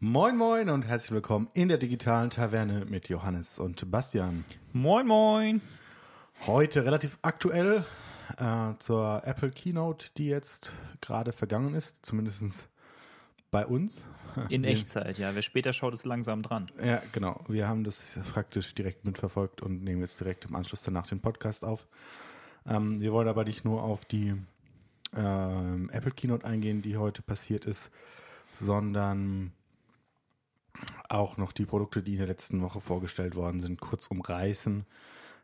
Moin Moin und herzlich willkommen in der digitalen Taverne mit Johannes und Bastian. Moin, moin. Heute relativ aktuell äh, zur Apple Keynote, die jetzt gerade vergangen ist, zumindest bei uns. In Echtzeit, ja. Wer später schaut, ist langsam dran. Ja, genau. Wir haben das praktisch direkt mitverfolgt und nehmen jetzt direkt im Anschluss danach den Podcast auf. Ähm, wir wollen aber nicht nur auf die ähm, Apple Keynote eingehen, die heute passiert ist, sondern auch noch die Produkte, die in der letzten Woche vorgestellt worden sind, kurz umreißen,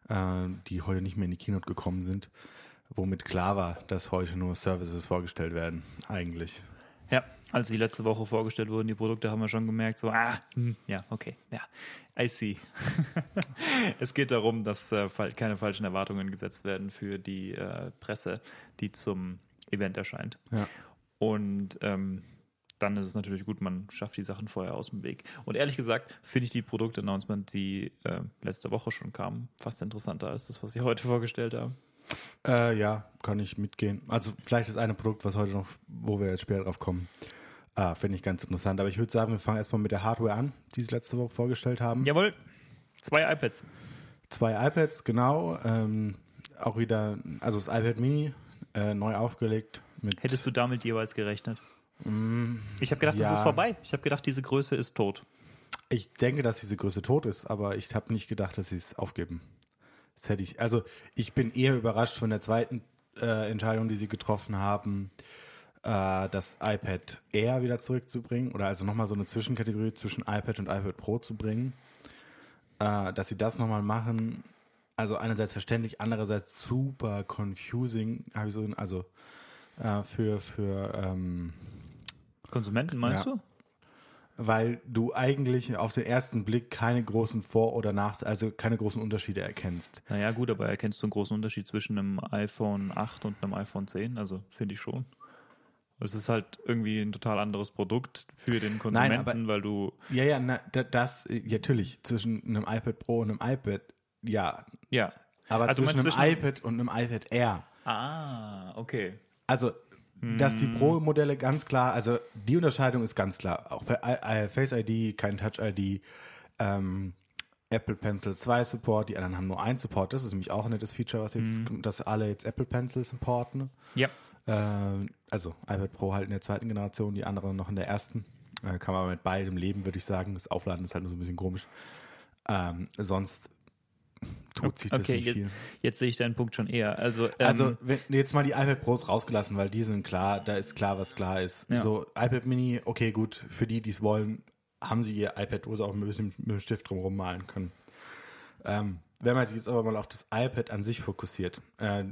äh, die heute nicht mehr in die Keynote gekommen sind, womit klar war, dass heute nur Services vorgestellt werden, eigentlich. Ja, als die letzte Woche vorgestellt wurden, die Produkte, haben wir schon gemerkt, so, ah, hm, ja, okay, ja, I see. es geht darum, dass äh, keine falschen Erwartungen gesetzt werden für die äh, Presse, die zum Event erscheint. Ja. Und ähm, dann ist es natürlich gut, man schafft die Sachen vorher aus dem Weg. Und ehrlich gesagt finde ich die Produktannouncement, die äh, letzte Woche schon kamen, fast interessanter als das, was sie heute vorgestellt haben. Äh, ja, kann ich mitgehen. Also vielleicht das eine Produkt, was heute noch, wo wir jetzt später drauf kommen, äh, finde ich ganz interessant. Aber ich würde sagen, wir fangen erstmal mit der Hardware an, die sie letzte Woche vorgestellt haben. Jawohl, zwei iPads. Zwei iPads, genau. Ähm, auch wieder, also das iPad Mini äh, neu aufgelegt Hättest du damit jeweils gerechnet? Ich habe gedacht, das ja. ist vorbei. Ich habe gedacht, diese Größe ist tot. Ich denke, dass diese Größe tot ist, aber ich habe nicht gedacht, dass sie es aufgeben. Das hätte ich. Also ich bin eher überrascht von der zweiten äh, Entscheidung, die sie getroffen haben, äh, das iPad Air wieder zurückzubringen oder also nochmal so eine Zwischenkategorie zwischen iPad und iPad Pro zu bringen. Äh, dass sie das nochmal machen. Also einerseits verständlich, andererseits super confusing, habe ich so, also äh, für für ähm, Konsumenten, meinst Ja. du? weil du eigentlich auf den ersten Blick keine großen Vor- oder Nach, also keine großen Unterschiede erkennst. Naja, gut, aber erkennst du einen großen Unterschied zwischen einem iPhone 8 und einem iPhone 10? Also, finde ich schon. Es ist halt irgendwie ein total anderes Produkt für den Konsumenten, aber- weil du, Ja, ja, na, da- das, äh, ja, natürlich, zwischen einem iPad Pro und einem iPad, ja. ja. Aber Also zwischen einem zwischen- iPad und einem iPad Air. Ah, okay. Also, dass die Pro-Modelle ganz klar, also die Unterscheidung ist ganz klar. Auch Face ID, kein Touch ID, ähm, Apple Pencil 2 Support, die anderen haben nur ein Support. Das ist nämlich auch ein nettes Feature, was jetzt, Hm. dass alle jetzt Apple Pencils supporten. Ja. Äh, also iPad Pro halt in der zweiten Generation, die anderen noch in der ersten. Äh, kann man aber mit beidem leben, würde ich sagen. Das Aufladen ist halt nur so ein bisschen komisch. Ähm, sonst tut sich das Okay, nicht jetzt, viel. jetzt sehe ich deinen Punkt schon eher. Also, ähm, Also wenn, jetzt mal die iPad Pros rausgelassen, weil die sind klar, da ist klar, was klar ist. Ja. So iPad Mini, okay, gut, für die, die es wollen, haben sie ihr iPad, wo sie auch ein bisschen mit dem Stift drumherum malen können. Ähm, wenn man sich jetzt aber mal auf das iPad an sich fokussiert, äh,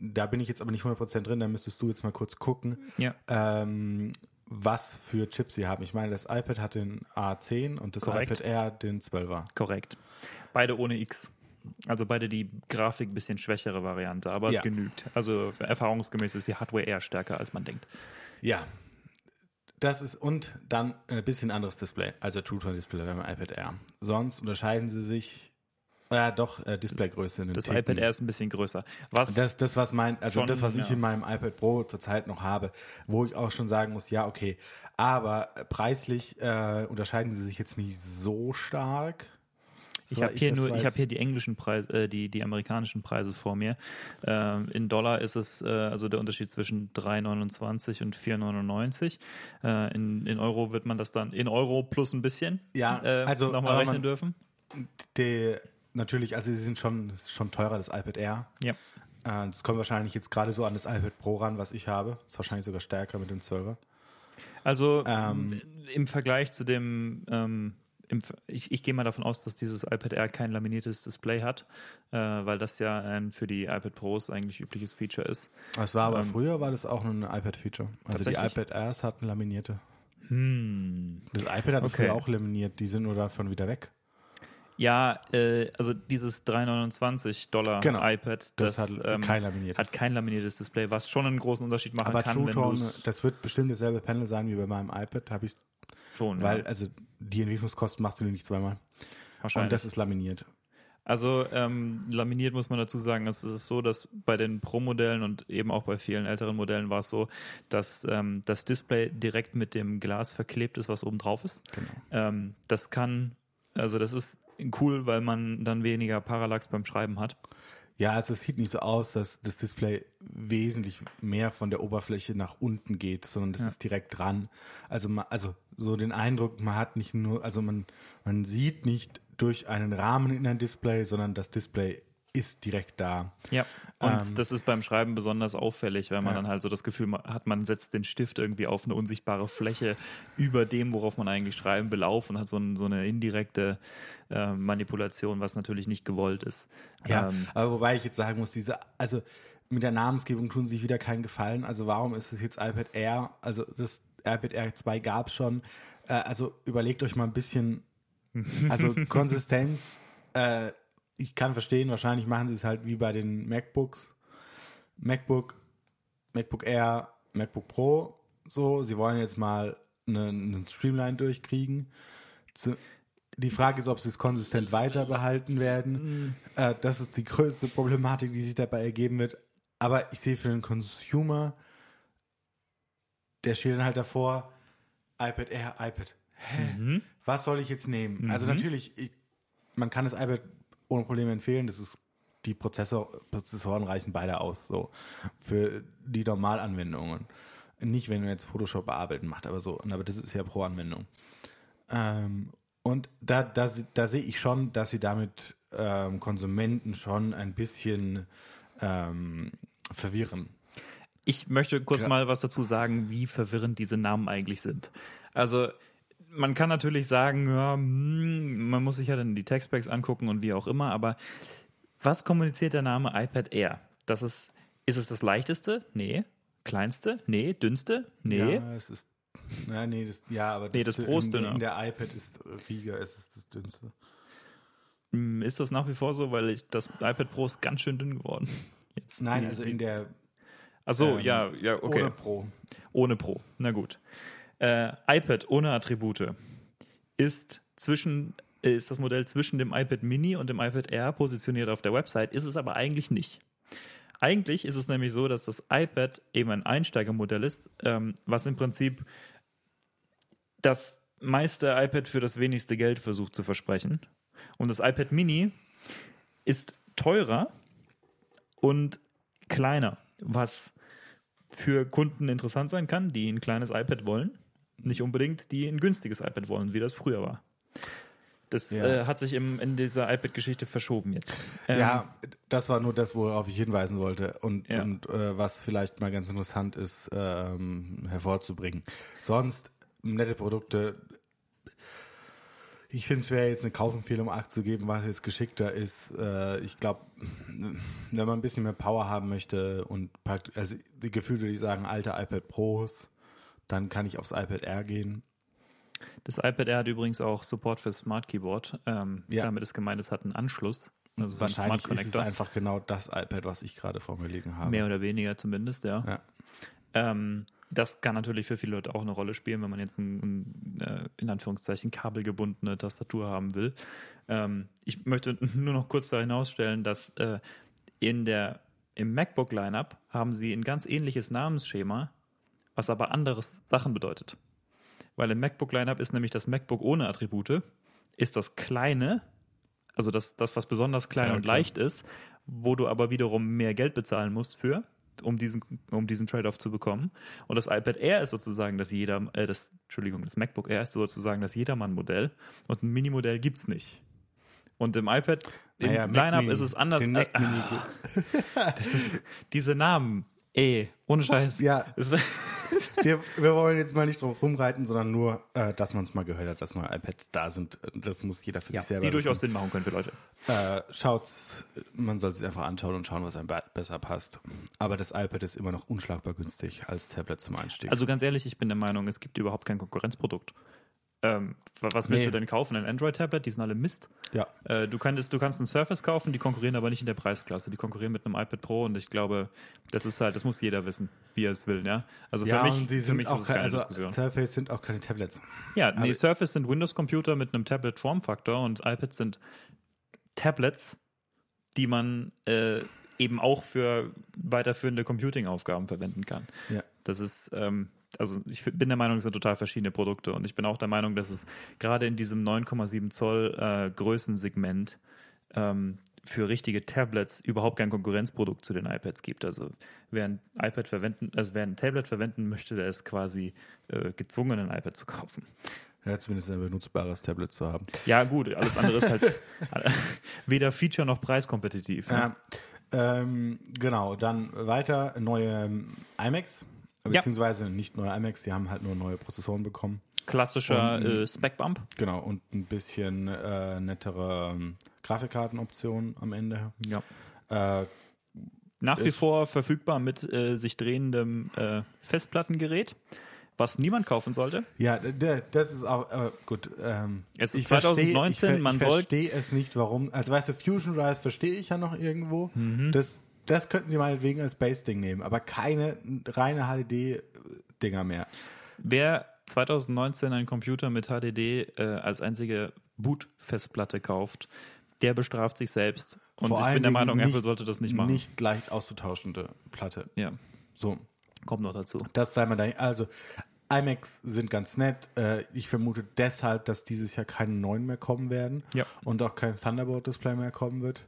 da bin ich jetzt aber nicht 100% drin, da müsstest du jetzt mal kurz gucken, ja. ähm, was für Chips sie haben. Ich meine, das iPad hat den A10 und das Korrekt. iPad Air den 12er. Korrekt. Beide ohne X. Also beide die Grafik ein bisschen schwächere Variante, aber Ja. es genügt. Also erfahrungsgemäß ist die Hardware eher stärker, als man denkt. Ja. Das ist, und dann ein bisschen anderes Display, also True Tone Display beim iPad Air. Sonst unterscheiden sie sich, ja doch, äh, Displaygröße in den Das Ticken. iPad Air ist ein bisschen größer. Was Das, das, was mein, also Schon, das, was ich ja. in meinem iPad Pro zurzeit noch habe, wo ich auch schon sagen muss, ja, okay. Aber preislich äh, unterscheiden sie sich jetzt nicht so stark. Ich habe hier das nur, ich weiß. habe hier die englischen Preise, äh, die die amerikanischen Preise vor mir. Ähm, in Dollar ist es äh, also der Unterschied zwischen 3,29 und 4,99. Äh, in, in Euro wird man das dann in Euro plus ein bisschen Ja, äh, also, nochmal rechnen man- dürfen. Die, natürlich, also sie sind schon, schon teurer, das iPad Air. Ja. Äh, Das kommt wahrscheinlich jetzt gerade so an das iPad Pro ran, was ich habe. Ist wahrscheinlich sogar stärker mit dem 12er. Also Ähm, im Vergleich zu dem, ähm, ich, ich gehe mal davon aus, dass dieses iPad Air kein laminiertes Display hat, äh, weil das ja ein für die iPad Pros eigentlich übliches Feature ist. Das war aber Ähm, früher war das auch ein iPad-Feature. Also die iPad Airs hatten laminierte. Hm. Das iPad hat Okay. früher auch laminiert, die sind nur davon wieder weg. Ja, äh, also dieses 3,29 Dollar Genau. iPad, Das, das, hat ähm, kein laminiertes. hat kein laminiertes Display, was schon einen großen Unterschied machen aber kann, True wenn Tone, du's das wird bestimmt dasselbe Panel sein wie bei meinem iPad, habe ich, schon, weil ja, also die Entwicklungskosten machst du dir nicht zweimal. wahrscheinlich. Und das ist laminiert. Also ähm, laminiert muss man dazu sagen, es ist so, dass bei den Pro-Modellen und eben auch bei vielen älteren Modellen war es so, dass ähm, das Display direkt mit dem Glas verklebt ist, was oben drauf ist. Genau. Ähm, das kann, also das ist cool, weil man dann weniger Parallax beim Schreiben hat. Ja, also es sieht nicht so aus, dass das Display wesentlich mehr von der Oberfläche nach unten geht, sondern das Ja. ist direkt dran. Also, ma- also so den Eindruck, man hat nicht nur, also man, man sieht nicht durch einen Rahmen in ein Display, sondern das Display ist direkt da. Ja. Und Ähm, das ist beim Schreiben besonders auffällig, weil man Ja. dann halt so das Gefühl hat, man setzt den Stift irgendwie auf eine unsichtbare Fläche über dem, worauf man eigentlich schreiben will, auf und hat so, ein, so eine indirekte äh, Manipulation, was natürlich nicht gewollt ist. Ja, Ähm, aber wobei ich jetzt sagen muss, diese, also mit der Namensgebung tun sie sich wieder keinen Gefallen. Also warum ist es jetzt iPad Air? Also das iPad Air 2 gab es schon. Äh, also überlegt euch mal ein bisschen, also Konsistenz. Äh, ich kann verstehen, wahrscheinlich machen sie es halt wie bei den MacBooks. MacBook, MacBook Air, MacBook Pro. So, sie wollen jetzt mal einen, einen Streamline durchkriegen. Zu, die Frage ist, ob sie es konsistent weiter behalten werden. Äh, das ist die größte Problematik, die sich dabei ergeben wird. Aber ich sehe für den Consumer, der steht dann halt davor, iPad Air, iPad. Hä? Was soll ich jetzt nehmen? Also natürlich, ich, man kann das iPad ohne Probleme empfehlen. Das ist die Prozessor, Prozessoren reichen beide aus, so für die Normalanwendungen. Nicht, wenn man jetzt Photoshop bearbeiten macht, aber so. Aber das ist ja pro Anwendung. Ähm, und da, da, da sehe ich schon, dass sie damit ähm, Konsumenten schon ein bisschen ähm, verwirren. Ich möchte kurz Gra- mal was dazu sagen, wie verwirrend diese Namen eigentlich sind. Also man kann natürlich sagen, ja, hm, man muss sich ja dann die Textbacks angucken und wie auch immer, aber was kommuniziert der Name iPad Air? Das ist, ist es das leichteste? Nee. Kleinste? Nee. Dünnste? Nee. Ja, es ist. Ja, nee, das, ja, aber Nee, das Pro ist dünner. in der iPad ist Riga, es ist das dünnste. Hm, Ist das nach wie vor so, weil ich, das iPad Pro ist ganz schön dünn geworden. Jetzt Nein, die, also in der Achso, ähm, ja, ja, okay. ohne Pro. Ohne Pro. Na gut. Äh, iPad ohne Attribute ist zwischen äh, ist das Modell zwischen dem iPad Mini und dem iPad Air positioniert auf der Website, ist es aber eigentlich nicht. Eigentlich ist es nämlich so, dass das iPad eben ein Einsteigermodell ist, ähm, was im Prinzip das meiste iPad für das wenigste Geld versucht zu versprechen. Und das iPad Mini ist teurer und kleiner, was für Kunden interessant sein kann, die ein kleines iPad wollen, nicht unbedingt die ein günstiges iPad wollen, wie das früher war. Das Ja. äh, hat sich im, in dieser iPad-Geschichte verschoben jetzt. Ähm, ja, das war nur das, worauf ich hinweisen wollte und, Ja. und äh, was vielleicht mal ganz interessant ist, ähm, hervorzubringen. Sonst nette Produkte. Ich finde es wäre jetzt eine Kaufempfehlung, Acht zu geben, was jetzt geschickter ist. Äh, ich glaube, wenn man ein bisschen mehr Power haben möchte und also die Gefühle würde ich sagen, alte iPad Pros, dann kann ich aufs iPad Air gehen. Das iPad Air hat übrigens auch Support für Smart Keyboard. Ähm, Ja. Damit ist gemeint, es hat einen Anschluss. Also Wahrscheinlich Smart ist es einfach genau das iPad, was ich gerade vor mir liegen habe. Mehr oder weniger zumindest, ja. Ja. Ähm, das kann natürlich für viele Leute auch eine Rolle spielen, wenn man jetzt ein, ein äh, in Anführungszeichen kabelgebundene Tastatur haben will. Ähm, ich möchte nur noch kurz da hinausstellen, dass äh, in der, im MacBook-Lineup haben sie ein ganz ähnliches Namensschema, was aber anderes Sachen bedeutet. Weil im MacBook-Lineup ist nämlich das MacBook ohne Attribute, ist das kleine, also das, das was besonders klein Ja, und klar. leicht ist, wo du aber wiederum mehr Geld bezahlen musst für, um diesen, um diesen Trade-off zu bekommen. Und das iPad Air ist sozusagen das jeder, äh, das, Entschuldigung, das MacBook Air ist sozusagen das Jedermann-Modell und ein Mini-Modell gibt's nicht. Und im iPad, im Naja, Lineup ist es anders. Äh, das ist, diese Namen, ey, ohne Scheiß. Ja. Wir, wir wollen jetzt mal nicht drauf rumreiten, sondern nur, äh, dass man es mal gehört hat, dass neue iPads da sind. Das muss jeder für sich selber die durchaus wissen. Sinn machen können für Leute. Äh, schaut's, man soll es einfach anschauen und schauen, was einem be besser passt. Aber das iPad ist immer noch unschlagbar günstig als Tablet zum Einstieg. Also ganz ehrlich, ich bin der Meinung, es gibt überhaupt kein Konkurrenzprodukt. Ähm, wa- was willst Nee. du denn kaufen? Ein Android-Tablet? Die sind alle Mist. ja. Äh, du, kannst, du kannst ein Surface kaufen, die konkurrieren aber nicht in der Preisklasse. Die konkurrieren mit einem iPad Pro und ich glaube, das ist halt, das muss jeder wissen, wie er es will. Ja, also für ja, mich, sie sind mich auch ist es keine, keine also Diskussion. Surface sind auch keine Tablets. Ja, nee, aber- Surface sind Windows-Computer mit einem Tablet-Formfaktor und iPads sind Tablets, die man äh, eben auch für weiterführende Computing-Aufgaben verwenden kann. Ja. Das ist, ähm, also ich bin der Meinung, es sind total verschiedene Produkte und ich bin auch der Meinung, dass es gerade in diesem 9,7 Zoll äh, Größensegment ähm, für richtige Tablets überhaupt kein Konkurrenzprodukt zu den iPads gibt. Also wer ein iPad verwenden, also wer ein Tablet verwenden möchte, der ist quasi äh, gezwungen, ein iPad zu kaufen. Ja, zumindest ein benutzbares Tablet zu haben. Ja, gut, alles andere ist halt weder Feature noch preiskompetitiv. Ne? Ja, ähm, genau, dann weiter neue ähm, iMacs, beziehungsweise nicht neue iMacs, die haben halt nur neue Prozessoren bekommen. Klassischer Und- äh, Spec-Bump. Genau, und ein bisschen äh, nettere ähm, Grafikkartenoptionen am Ende. Ja. Äh, Nach wie vor verfügbar mit äh, sich drehendem äh, Festplattengerät, was niemand kaufen sollte. ja, das ist auch, äh, gut. Ähm, Es ist ich verstehe- 2019, ich, ver- man ich verstehe es nicht, warum. Also, weißt du, Fusion Drives verstehe ich ja noch irgendwo. Das, das könnten sie meinetwegen als Base-Ding nehmen, aber keine reine HDD-Dinger mehr. Wer 2019 einen Computer mit HDD äh, als einzige Boot-Festplatte kauft, der bestraft sich selbst. Und Vor ich bin der Meinung, nicht- Apple sollte das nicht machen. Nicht leicht auszutauschende Platte. Ja, So, kommt noch dazu. das sei mal dahin. Also, iMacs sind ganz nett. Äh, ich vermute deshalb, dass dieses Jahr keine neuen mehr kommen werden. Ja. Und auch kein Thunderbolt-Display mehr kommen wird.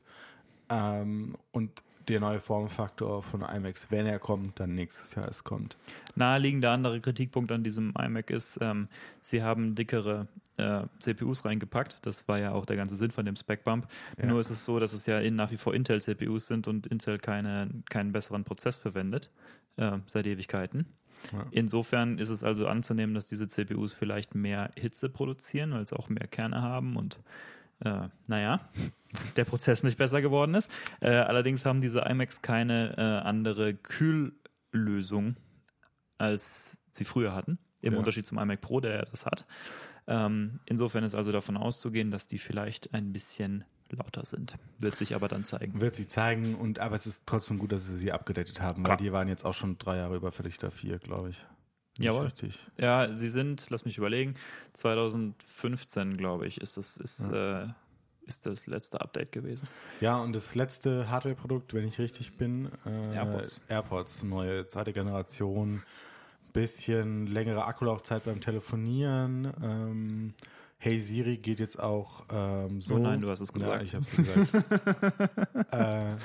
Ähm, und der neue Formfaktor von iMacs, wenn er kommt, dann nächstes Jahr es kommt. Naheliegender andere Kritikpunkt an diesem iMac ist, ähm, sie haben dickere äh, CPUs reingepackt. Das war ja auch der ganze Sinn von dem Spec-Bump. Ja. Nur ist es so, dass es ja in, nach wie vor Intel-CPUs sind und Intel keine, keinen besseren Prozess verwendet, äh, seit Ewigkeiten. Ja. Insofern ist es also anzunehmen, dass diese CPUs vielleicht mehr Hitze produzieren, weil sie auch mehr Kerne haben und äh, naja, der Prozess nicht besser geworden ist. Äh, allerdings haben diese iMacs keine äh, andere Kühllösung, als sie früher hatten, im Ja. Unterschied zum iMac Pro, der ja das hat. Ähm, insofern ist also davon auszugehen, dass die vielleicht ein bisschen lauter sind. Wird sich aber dann zeigen. Wird sie zeigen, und aber es ist trotzdem gut, dass sie sie abgedatet haben, Klar. weil die waren jetzt auch schon drei Jahre überfällig, da vier, glaube ich. Jawohl. Richtig. Ja, sie sind, lass mich überlegen, 2015, glaube ich, ist das, ist, äh, ist das letzte Update gewesen. Ja, und das letzte Hardware-Produkt, wenn ich richtig bin, äh, AirPods. AirPods, neue zweite Generation, bisschen längere Akkulaufzeit beim Telefonieren. Ähm, hey Siri geht jetzt auch ähm, so. Oh nein, du hast es Ja, gesagt. ich habe es gesagt. äh,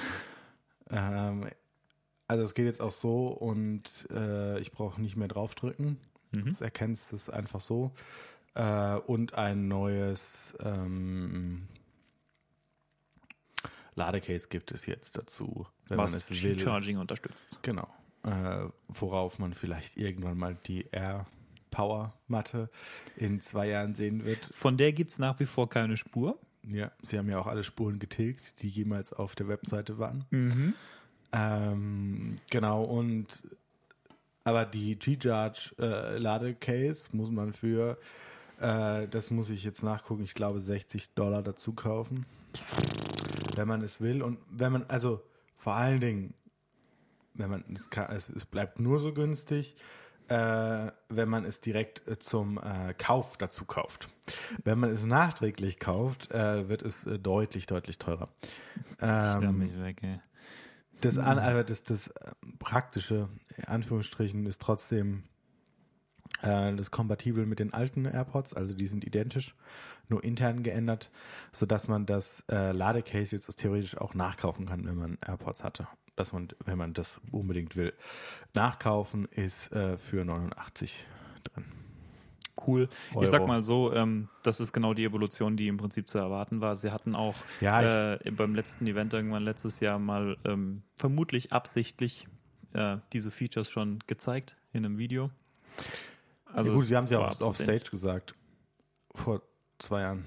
ähm, also es geht jetzt auch so und äh, ich brauche nicht mehr draufdrücken. Mhm. Es erkennt es einfach so. Äh, und ein neues ähm, Ladecase gibt es jetzt dazu, wenn was man es will. Qi-Charging unterstützt. Genau. Äh, worauf man vielleicht irgendwann mal die Air Power Matte in zwei Jahren sehen wird. Von der gibt es nach wie vor keine Spur. Ja, sie haben ja auch alle Spuren getilgt, die jemals auf der Webseite waren. Mhm. Ähm, genau, und aber die G-Charge äh, Ladecase muss man für, äh, das muss ich jetzt nachgucken, ich glaube 60 Dollar dazu kaufen. Wenn man es will. Und wenn man, also vor allen Dingen, wenn man es kann, es, es bleibt nur so günstig, äh, wenn man es direkt äh, zum äh, Kauf dazu kauft. Wenn man es nachträglich kauft, äh, wird es äh, deutlich, deutlich teurer. Ähm, mich weg, ey. Das, an, aber das, das äh, Praktische, in Anführungsstrichen, ist trotzdem äh, das kompatibel mit den alten AirPods, also die sind identisch, nur intern geändert, sodass man das äh, Ladecase jetzt theoretisch auch nachkaufen kann, wenn man AirPods hatte. Dass man, wenn man das unbedingt will. Nachkaufen ist äh, für 89 drin. Cool. Euro. Ich sag mal so, ähm, das ist genau die Evolution, die im Prinzip zu erwarten war. Sie hatten auch Ja, äh, beim letzten Event irgendwann letztes Jahr mal ähm, vermutlich absichtlich äh, diese Features schon gezeigt in einem Video. Also ja, gut, sie haben es ja auch auf. Stage gesagt. Vor zwei Jahren.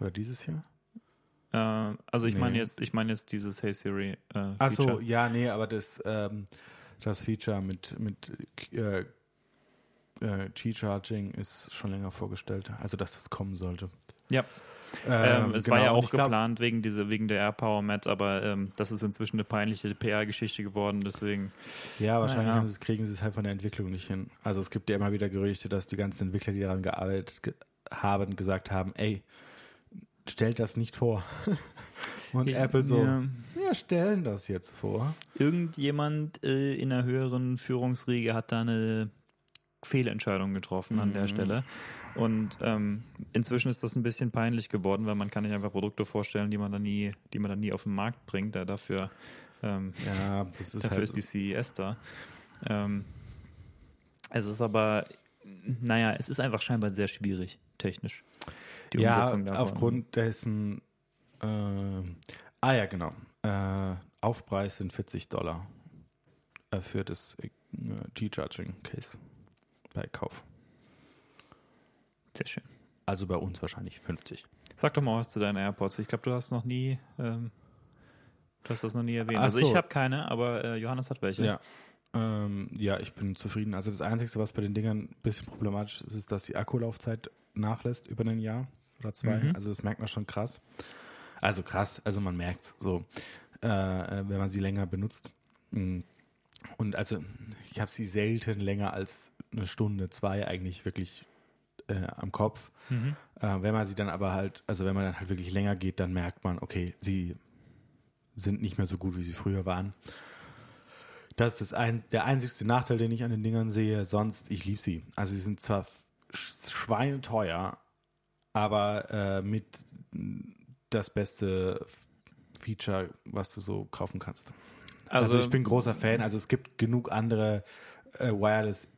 Oder dieses Jahr? Äh, also ich Nee. meine jetzt, ich meine jetzt dieses Hey Siri. Äh, Ach so, Feature. ja, nee, aber das, ähm, das Feature mit, mit äh, äh, G-Charging ist schon länger vorgestellt. Also, dass das kommen sollte. Ja. Ähm, es war ja genau, auch ich glaub- geplant wegen, diese, wegen der AirPower Mat, aber ähm, das ist inzwischen eine peinliche PR-Geschichte geworden, deswegen. Ja, wahrscheinlich Naja. sie, kriegen sie es halt von der Entwicklung nicht hin. Also, es gibt ja immer wieder Gerüchte, dass die ganzen Entwickler, die daran gearbeitet ge haben, gesagt haben: Ey, stellt das nicht vor. Und Ja, Apple so, ja. wir stellen das jetzt vor. Irgendjemand äh, in der höheren Führungsriege hat da eine Fehlentscheidung getroffen an der Mhm. Stelle. Und ähm, inzwischen ist das ein bisschen peinlich geworden, weil man kann nicht einfach Produkte vorstellen, die man dann nie, die man dann nie auf den Markt bringt. Da dafür ähm, Ja, ist Dafür halt ist die CES da. Ähm, es ist aber, naja, es ist einfach scheinbar sehr schwierig, technisch. Die ja, Umsetzung davon. aufgrund dessen, äh, ah ja, genau, äh, Aufpreis sind 40 Dollar äh, für das äh, G-Charging-Case bei Kauf. Sehr schön. Also bei uns wahrscheinlich 50. Sag doch mal was zu deinen AirPods. Ich glaube, du hast noch nie, ähm, du hast das noch nie erwähnt. Ach also so. ich habe keine, aber äh, Johannes hat welche. Ja. Ähm, ja, ich bin zufrieden. Also das Einzige, was bei den Dingern ein bisschen problematisch ist, ist, dass die Akkulaufzeit nachlässt über ein Jahr oder zwei. Mhm. Also das merkt man schon krass. Also krass, also man merkt so, äh, wenn man sie länger benutzt. Mm. Und also ich habe sie selten länger als eine Stunde, zwei eigentlich wirklich äh, am Kopf. Mhm. Äh, wenn man sie dann aber halt, also wenn man dann halt wirklich länger geht, dann merkt man, okay, sie sind nicht mehr so gut, wie sie früher waren. Das ist das ein, der einzigste Nachteil, den ich an den Dingern sehe. Sonst, ich liebe sie. Also sie sind zwar sch- schweineteuer, aber äh, mit das beste Feature, was du so kaufen kannst. Also, ich bin großer Fan. Also es gibt genug andere äh, Wireless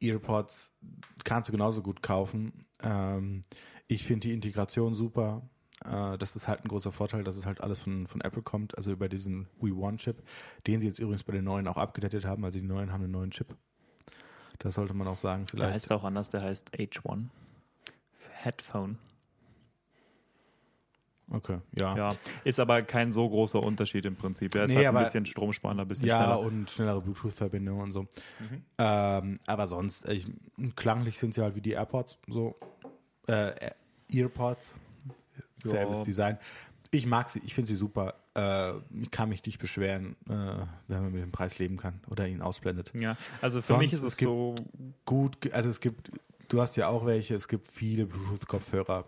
Earpods, kannst du genauso gut kaufen. Ähm, ich finde die Integration super. Äh, das ist halt ein großer Vorteil, dass es halt alles von, von Apple kommt, also über diesen We One Chip, den sie jetzt übrigens bei den neuen auch abgedatet haben. Also die neuen haben einen neuen Chip. Das sollte man auch sagen, Der vielleicht. heißt auch anders, der heißt H1. Headphone. Okay, ja. Ja, ist aber kein so großer Unterschied im Prinzip. Er ist Nee, halt ein bisschen stromsparender, ein bisschen Ja, schneller. und schnellere Bluetooth-Verbindung und so. Ähm, aber sonst, ich, klanglich sind sie halt wie die AirPods, so äh, Earpods, Ja. selbes Design. Ich mag sie, ich finde sie super. Äh, ich kann mich nicht beschweren, äh, wenn man mit dem Preis leben kann oder ihn ausblendet. Ja, also für Sonst, mich ist es es so, Gut, also es gibt, du hast ja auch welche, es gibt viele Bluetooth-Kopfhörer,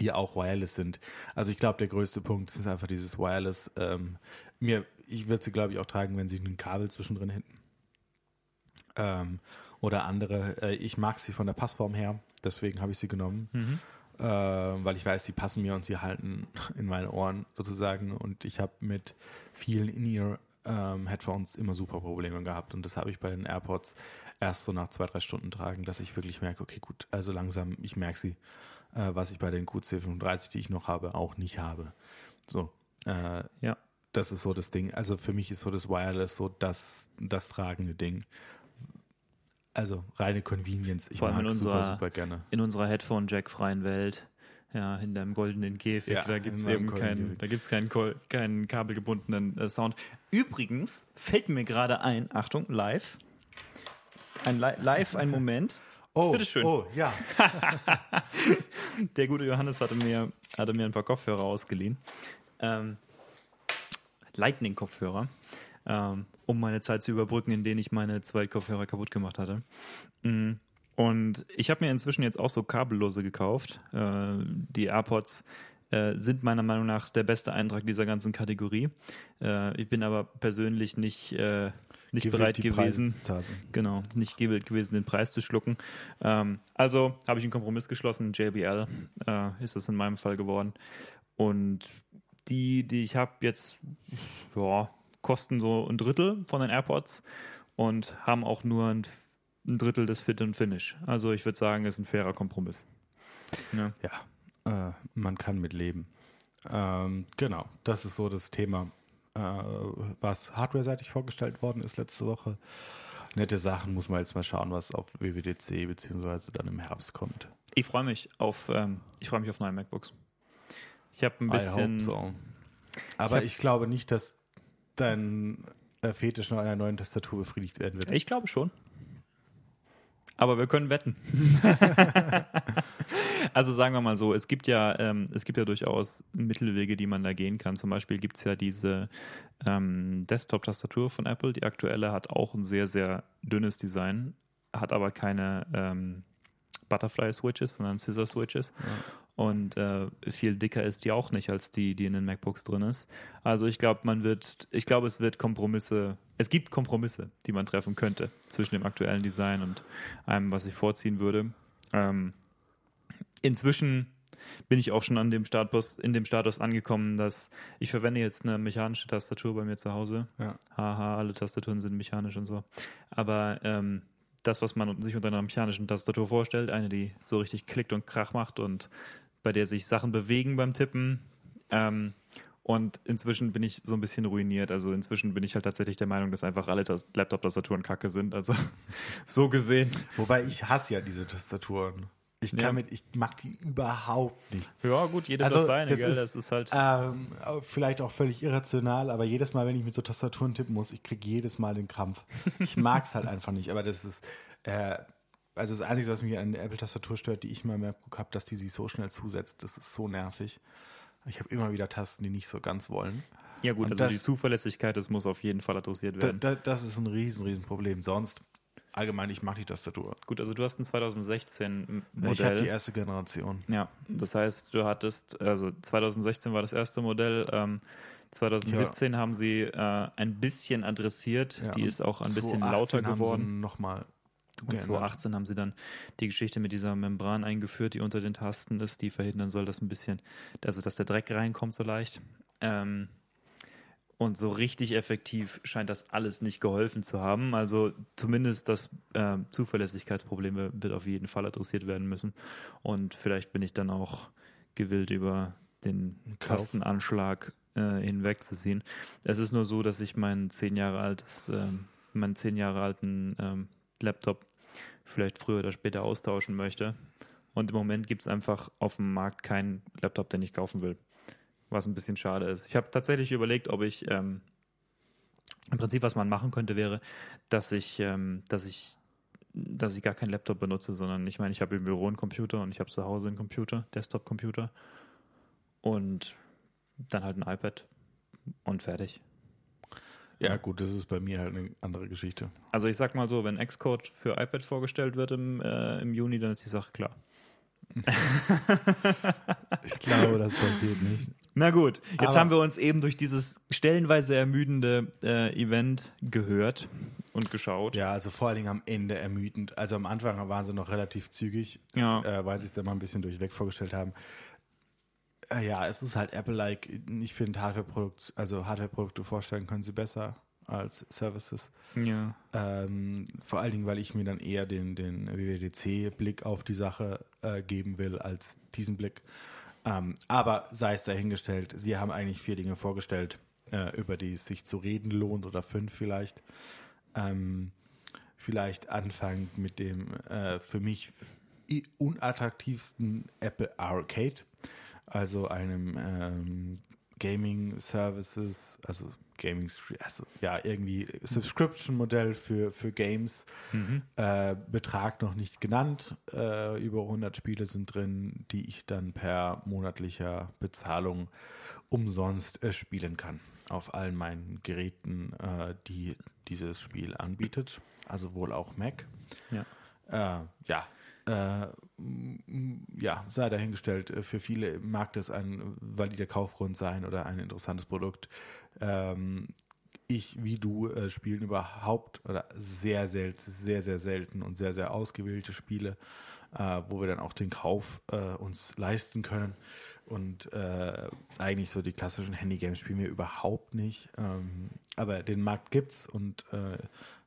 die auch wireless sind. Also ich glaube, der größte Punkt ist einfach dieses Wireless. Ähm, mir, ich würde sie, glaube ich, auch tragen, wenn sie ein Kabel zwischendrin hinten. Ähm, oder andere. Äh, ich mag sie von der Passform her, deswegen habe ich sie genommen. mhm. äh, weil ich weiß, sie passen mir und sie halten in meine Ohren sozusagen. Und ich habe mit vielen In-Ear-Headphones immer super Probleme gehabt. Und das habe ich bei den AirPods erst so nach zwei, drei Stunden tragen, dass ich wirklich merke, okay, gut, also langsam, ich merke sie, äh, was ich bei den QC35, die ich noch habe, auch nicht habe. So, äh, Ja. das ist so das Ding. Also für mich ist so das Wireless so das, das tragende Ding. Also reine Convenience. Ich Vor allem mag in super, unserer- super gerne. in unserer Headphone-Jack-freien Welt, ja, in deinem goldenen Käfig, Ja, da es eben keinen, da gibt's keinen, keinen kabelgebundenen äh, Sound. Übrigens fällt mir gerade ein, Achtung, live, ein Li live, ein Moment. Oh, Bitteschön. oh, ja. Der gute Johannes hatte mir, hatte mir ein paar Kopfhörer ausgeliehen. Ähm, Lightning-Kopfhörer, ähm, um meine Zeit zu überbrücken, in denen ich meine zwei Kopfhörer kaputt gemacht hatte. Mm, Und ich habe mir inzwischen jetzt auch so kabellose gekauft. Äh, die AirPods äh, sind meiner Meinung nach der beste Eintrag dieser ganzen Kategorie. Äh, ich bin aber persönlich nicht, äh, nicht Gewillt, bereit gewesen. Genau, nicht gewillt gewesen, den Preis zu schlucken. Ähm, also habe ich einen Kompromiss geschlossen. JBL äh, ist das in meinem Fall geworden. Und die, die ich habe jetzt, ja, kosten so ein Drittel von den AirPods und haben auch nur ein, ein Drittel des Fit und Finish. Also ich würde sagen, ist ein fairer Kompromiss. Ja. Ja, äh, man kann mit leben. Ähm, genau, das ist so das Thema, äh, was hardware-seitig vorgestellt worden ist letzte Woche. Nette Sachen muss man jetzt mal schauen, was auf WWDC beziehungsweise dann im Herbst kommt. Ich freue mich auf, ähm, ich freue mich auf neue MacBooks. Ich habe ein bisschen, so. Aber hab- ich, glaube nicht, dass dein äh, Fetisch nach einer neuen Tastatur befriedigt werden wird. Ich glaube schon. Aber wir können wetten. also sagen wir mal so, es gibt ja, ähm, es gibt ja durchaus Mittelwege, die man da gehen kann. Zum Beispiel gibt es ja diese ähm, Desktop-Tastatur von Apple. Die aktuelle hat auch ein sehr, sehr dünnes Design, hat aber keine ähm, Butterfly-Switches, sondern Scissor-Switches. Und äh, viel dicker ist die auch nicht als die, die in den MacBooks drin ist. Also ich glaube, man wird, ich glaube, es wird Kompromisse, es gibt Kompromisse, die man treffen könnte zwischen dem aktuellen Design und einem, was ich vorziehen würde. Ähm, inzwischen bin ich auch schon an dem Status, in dem Status angekommen, dass ich verwende jetzt eine mechanische Tastatur bei mir zu Hause. Ja. Haha, alle Tastaturen sind mechanisch und so. Aber ähm, das, was man sich unter einer mechanischen Tastatur vorstellt, eine, die so richtig klickt und Krach macht und bei der sich Sachen bewegen beim Tippen. Ähm, und inzwischen bin ich so ein bisschen ruiniert. Also inzwischen bin ich halt tatsächlich der Meinung, dass einfach alle Tas- Laptop-Tastaturen kacke sind. Also so gesehen. Wobei ich hasse ja diese Tastaturen. Ich kann Ja. mit, ich mag die überhaupt nicht. Ja, gut, jeder Also, das seine, das gell? ist- das ist halt. Ähm, vielleicht auch völlig irrational, aber jedes Mal, wenn ich mit so Tastaturen tippen muss, ich kriege jedes Mal den Krampf. Ich mag es halt einfach nicht, aber das ist, äh, also das Einzige, was mich an der Apple-Tastatur stört, die ich mal im MacBook habe, dass die sich so schnell zusetzt. Das ist so nervig. Ich habe immer wieder Tasten, die nicht so ganz wollen. ja, gut, und also das- die Zuverlässigkeit, das muss auf jeden Fall adressiert Da, werden. da, das ist ein riesen, riesen Problem. Sonst, allgemein, ich mag die Tastatur. Gut, also du hast ein 2016 Ich habe Modell. die erste Generation. Ja, das heißt, du hattest, also 2016 war das erste Modell, ähm, 2017 haben sie äh, ein bisschen adressiert, Ja, die ist auch ein bisschen 2018 lauter geworden. Nochmal. Und 2018 haben sie dann die Geschichte mit dieser Membran eingeführt, die unter den Tasten ist, die verhindern soll, dass ein bisschen, also dass der Dreck reinkommt so leicht. Ähm, und so richtig effektiv scheint das alles nicht geholfen zu haben. Also zumindest das äh, Zuverlässigkeitsproblem wird auf jeden Fall adressiert werden müssen. Und vielleicht bin ich dann auch gewillt, über den Kauf. Tastenanschlag äh, hinwegzuziehen. Es ist nur so, dass ich mein zehn Jahre altes, ähm, meinen zehn Jahre alten ähm, Laptop vielleicht früher oder später austauschen möchte. Und im Moment gibt es einfach auf dem Markt keinen Laptop, den ich kaufen will. Was ein bisschen schade ist. Ich habe tatsächlich überlegt, ob ich ähm, im Prinzip, was man machen könnte, wäre, dass ich, ähm, dass ich, dass ich gar keinen Laptop benutze, sondern ich meine, ich habe im Büro einen Computer und ich habe zu Hause einen Computer, Desktop-Computer und dann halt ein iPad und fertig. Ja, gut, das ist bei mir halt eine andere Geschichte. Also ich sag mal so, wenn Xcode für iPad vorgestellt wird im, äh, im Juni, dann ist die Sache klar. Ich glaube, das passiert nicht. Na gut, jetzt Aber- haben wir uns eben durch dieses stellenweise ermüdende äh, Event gehört und geschaut. Ja, also vor allen Dingen am Ende ermüdend. Also am Anfang waren sie noch relativ zügig, Ja. äh, weil sie es dann mal ein bisschen durchweg vorgestellt haben. Äh, ja, es ist halt Apple-like. Ich finde Hardware-Produkt, also Hardware-Produkte vorstellen können sie besser als Services. ja. Ähm, vor allen Dingen, weil ich mir dann eher den, den WWDC-Blick auf die Sache äh, geben will, als diesen Blick. Ähm, aber sei es dahingestellt, sie haben eigentlich vier Dinge vorgestellt, äh, über die es sich zu reden lohnt oder fünf vielleicht. Ähm, vielleicht anfangen mit dem äh, für mich unattraktivsten Apple Arcade, also einem ähm, Gaming Services, also Gaming, also ja, irgendwie Subscription-Modell für, für Games. Mhm. Äh, Betrag noch nicht genannt. Äh, über 100 Spiele sind drin, die ich dann per monatlicher Bezahlung umsonst äh, spielen kann. Auf allen meinen Geräten, äh, die dieses Spiel anbietet. Also wohl auch Mac. Ja. Äh, ja. Äh, ja, sei dahingestellt. Äh, Für viele mag das ein valider Kaufgrund sein oder ein interessantes Produkt. Ähm, ich, wie du, äh, spielen überhaupt oder sehr selten, sehr, sehr selten und sehr, sehr ausgewählte Spiele, äh, wo wir dann auch den Kauf äh, uns leisten können. Und äh, eigentlich so die klassischen Handygames spielen wir überhaupt nicht. Ähm, aber den Markt gibt's und äh,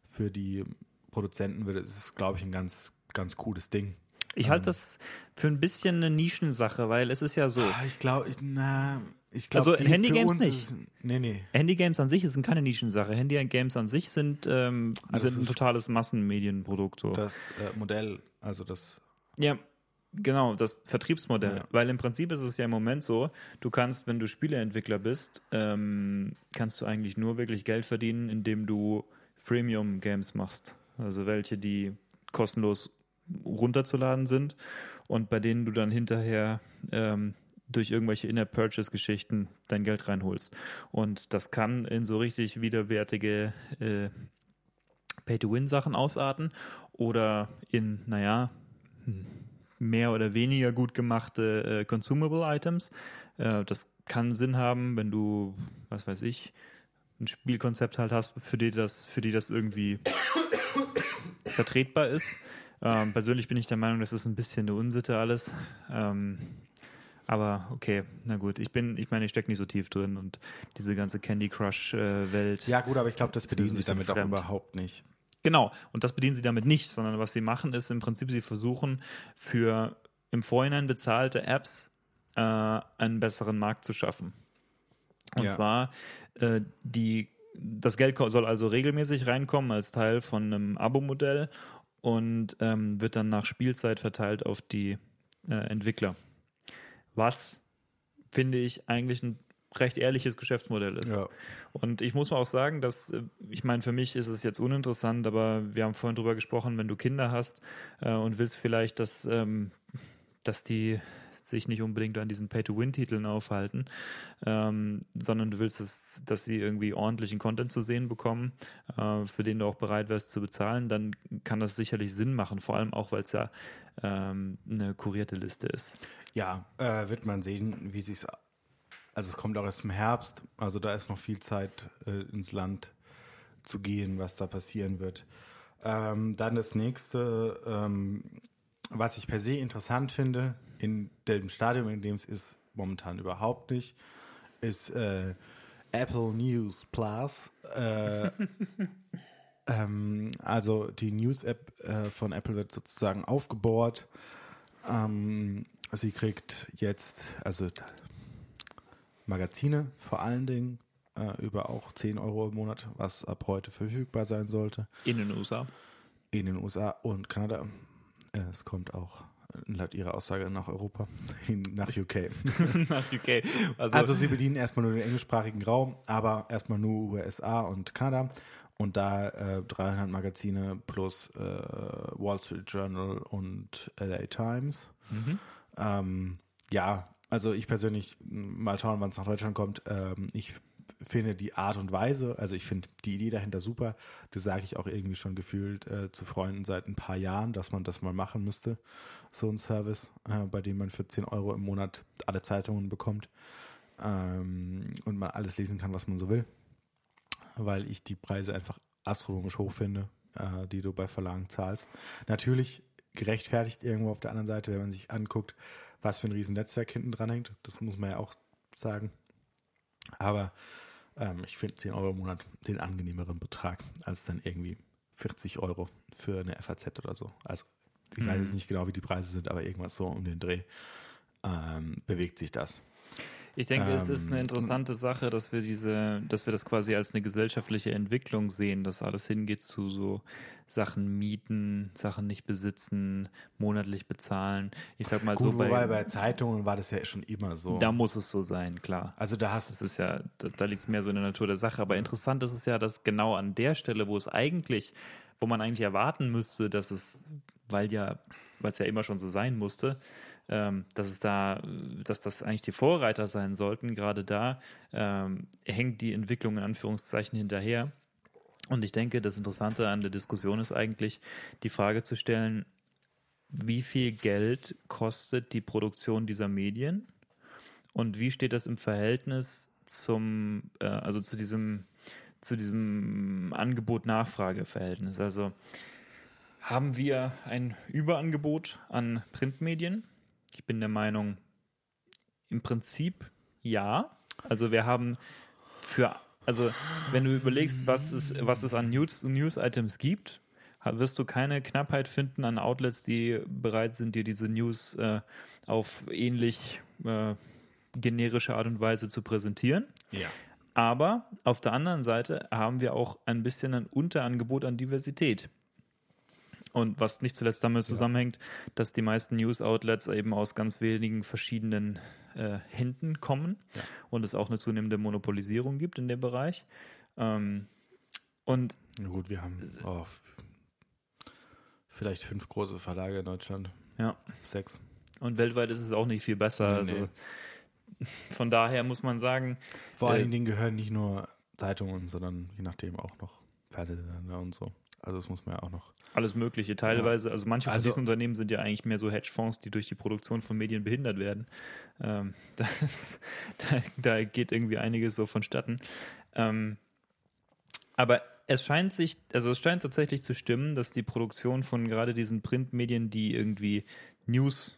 für die Produzenten wird es, glaube ich, ein ganz, ganz cooles Ding. Ich halte das für ein bisschen eine Nischensache, weil es ist ja so. Ah, ich glaube, ich, na, ich glaube, Also Handygames nicht. nee, nee. Handygames an sich sind keine Nischensache. Handygames an sich sind, ähm, Also sind ein totales Massenmedienprodukt. So. Das äh, Modell, also das Ja, genau, das Vertriebsmodell. Ja. Weil im Prinzip ist es ja im Moment so, du kannst, wenn du Spieleentwickler bist, ähm, kannst du eigentlich nur wirklich Geld verdienen, indem du Freemium-Games machst. Also welche, die kostenlos runterzuladen sind und bei denen du dann hinterher ähm, durch irgendwelche In-App-Purchase-Geschichten dein Geld reinholst. Und das kann in so richtig widerwärtige äh, Pay-to-Win-Sachen ausarten oder in, naja, mehr oder weniger gut gemachte äh, Consumable Items. Äh, das kann Sinn haben, wenn du, was weiß ich, ein Spielkonzept halt hast, für die das, für die das irgendwie vertretbar ist. Ähm, persönlich bin ich der Meinung, das ist ein bisschen eine Unsitte alles. Ähm, aber okay, na gut. Ich bin, ich meine, ich stecke nicht so tief drin und diese ganze Candy Crush äh. Ja, gut, aber ich glaube, das bedienen sie damit auch fremd. überhaupt nicht. Genau, und das bedienen sie damit nicht, sondern was sie machen, ist im Prinzip, sie versuchen für im Vorhinein bezahlte Apps äh, einen besseren Markt zu schaffen. Und Ja. zwar äh, die das Geld soll also regelmäßig reinkommen als Teil von einem Abo-Modell und ähm, wird dann nach Spielzeit verteilt auf die äh, Entwickler. Was finde ich eigentlich ein recht ehrliches Geschäftsmodell ist. Ja. Und ich muss auch sagen, dass, äh, ich meine, für mich ist es jetzt uninteressant, aber wir haben vorhin drüber gesprochen, wenn du Kinder hast äh, und willst vielleicht, dass, ähm, dass die sich nicht unbedingt an diesen Pay-to-Win-Titeln aufhalten, ähm, sondern du willst, dass, dass sie irgendwie ordentlichen Content zu sehen bekommen, äh, für den du auch bereit wärst zu bezahlen, dann kann das sicherlich Sinn machen, vor allem auch, weil es ja ähm, eine kurierte Liste ist. Ja, äh, wird man sehen, wie sich's. Also es kommt auch erst im Herbst, also da ist noch viel Zeit äh, ins Land zu gehen, was da passieren wird. Ähm, dann das nächste, ähm, was ich per se interessant finde, in dem Stadium, in dem es ist, momentan überhaupt nicht, ist äh, Apple News Plus. Äh, ähm, also die News-App äh, von Apple wird sozusagen aufgebohrt. Ähm, sie kriegt jetzt, also Magazine vor allen Dingen, äh, über auch 10 Euro im Monat, was ab heute verfügbar sein sollte, In den USA. in den USA und Kanada. Äh, es kommt auch laut ihrer Aussage nach Europa, hin, nach UK. Nach UK. Also, Also sie bedienen erstmal nur den englischsprachigen Raum, aber erstmal nur USA und Kanada. Und da äh, 300 Magazine plus äh, Wall Street Journal und LA Times. Mhm. Ähm, ja, also ich persönlich, mal schauen, wann es nach Deutschland kommt. Ähm, ich finde die Art und Weise, also ich finde die Idee dahinter super. Das sage ich auch irgendwie schon gefühlt äh, zu Freunden seit ein paar Jahren, dass man das mal machen müsste. So ein Service, äh, bei dem man für 10 Euro im Monat alle Zeitungen bekommt ähm, und man alles lesen kann, was man so will. Weil ich die Preise einfach astronomisch hoch finde, äh, die du bei Verlagen zahlst. Natürlich gerechtfertigt irgendwo auf der anderen Seite, wenn man sich anguckt, was für ein riesen Netzwerk hinten dran hängt. Das muss man ja auch sagen. Aber ähm, ich finde 10 Euro im Monat den angenehmeren Betrag als dann irgendwie 40 Euro für eine FAZ oder so. Also ich weiß jetzt nicht genau, wie die Preise sind, aber irgendwas so um den Dreh ähm, bewegt sich das. Ich denke, es ist eine Ähm, interessante Sache, dass wir diese, dass wir das quasi als eine gesellschaftliche Entwicklung sehen, dass alles hingeht zu so Sachen mieten, Sachen nicht besitzen, monatlich bezahlen. Ich sag mal Gut, so wobei bei, bei Zeitungen war das ja schon immer so. da muss es so sein, klar. also da hast Das du ist ja, da, da liegt es mehr so in der Natur der Sache. Aber interessant ist es ja, dass genau an der Stelle, wo es eigentlich, wo man eigentlich erwarten müsste, dass es, weil ja, weil es ja immer schon so sein musste, ähm, dass es da, dass das eigentlich die Vorreiter sein sollten, gerade da ähm, hängt die Entwicklung in Anführungszeichen hinterher. Und ich denke, das Interessante an der Diskussion ist eigentlich, die Frage zu stellen, wie viel Geld kostet die Produktion dieser Medien und wie steht das im Verhältnis zum, äh, also zu diesem, zu diesem Angebot-Nachfrage-Verhältnis? Also haben wir ein Überangebot an Printmedien? Ich bin der Meinung, im Prinzip ja. Also wir haben für, also wenn du überlegst, was es, was es an News- News-Items gibt, ha- wirst du keine Knappheit finden an Outlets, die bereit sind, dir diese News äh, auf ähnlich äh, generische Art und Weise zu präsentieren. ja. Aber auf der anderen Seite haben wir auch ein bisschen ein Unterangebot an Diversität. Und was nicht zuletzt damit zusammenhängt, dass die meisten News-Outlets eben aus ganz wenigen verschiedenen äh, Händen kommen Ja. und es auch eine zunehmende Monopolisierung gibt in dem Bereich. Ähm, und Na Gut, wir haben oh, vielleicht fünf große Verlage in Deutschland. ja, Sechs. und weltweit ist es auch nicht viel besser. Nee, also nee. von daher muss man sagen, Vor Äh, allen Dingen gehören nicht nur Zeitungen, sondern je nachdem auch noch Fernsehsender und so. Also das muss man ja auch noch. Alles Mögliche, teilweise. Also manche von Also- diesen Unternehmen sind ja eigentlich mehr so Hedgefonds, die durch die Produktion von Medien behindert werden. Ähm, das, da, da geht irgendwie einiges so vonstatten. Ähm, aber es scheint sich, also es scheint tatsächlich zu stimmen, dass die Produktion von gerade diesen Printmedien, die irgendwie News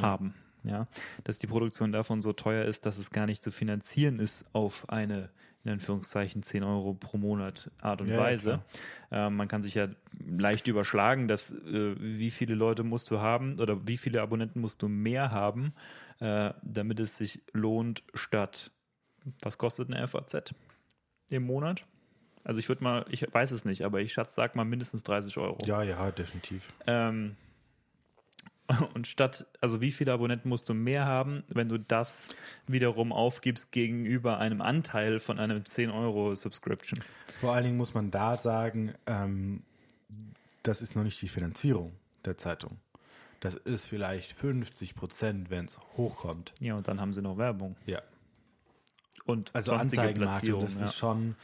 haben, ja, dass die Produktion davon so teuer ist, dass es gar nicht zu finanzieren ist auf eine in Anführungszeichen 10 Euro pro Monat Art und Ja, ja, Weise. Ähm, man kann sich ja leicht überschlagen, dass äh, wie viele Leute musst du haben oder wie viele Abonnenten musst du mehr haben, äh, damit es sich lohnt, statt was kostet eine FAZ im Monat? Also ich würde mal, ich weiß es nicht, aber ich schätze, sag mal mindestens 30 Euro. Ja, ja, definitiv. Ähm, und statt, also wie viele Abonnenten musst du mehr haben, wenn du das wiederum aufgibst gegenüber einem Anteil von einem 10 Euro Subscription? Vor allen Dingen muss man da sagen, ähm, das ist noch nicht die Finanzierung der Zeitung. Das ist vielleicht 50 Prozent, wenn es hochkommt. Ja, und dann haben sie noch Werbung Ja. und Also Platzierung. das Ja. ist schon,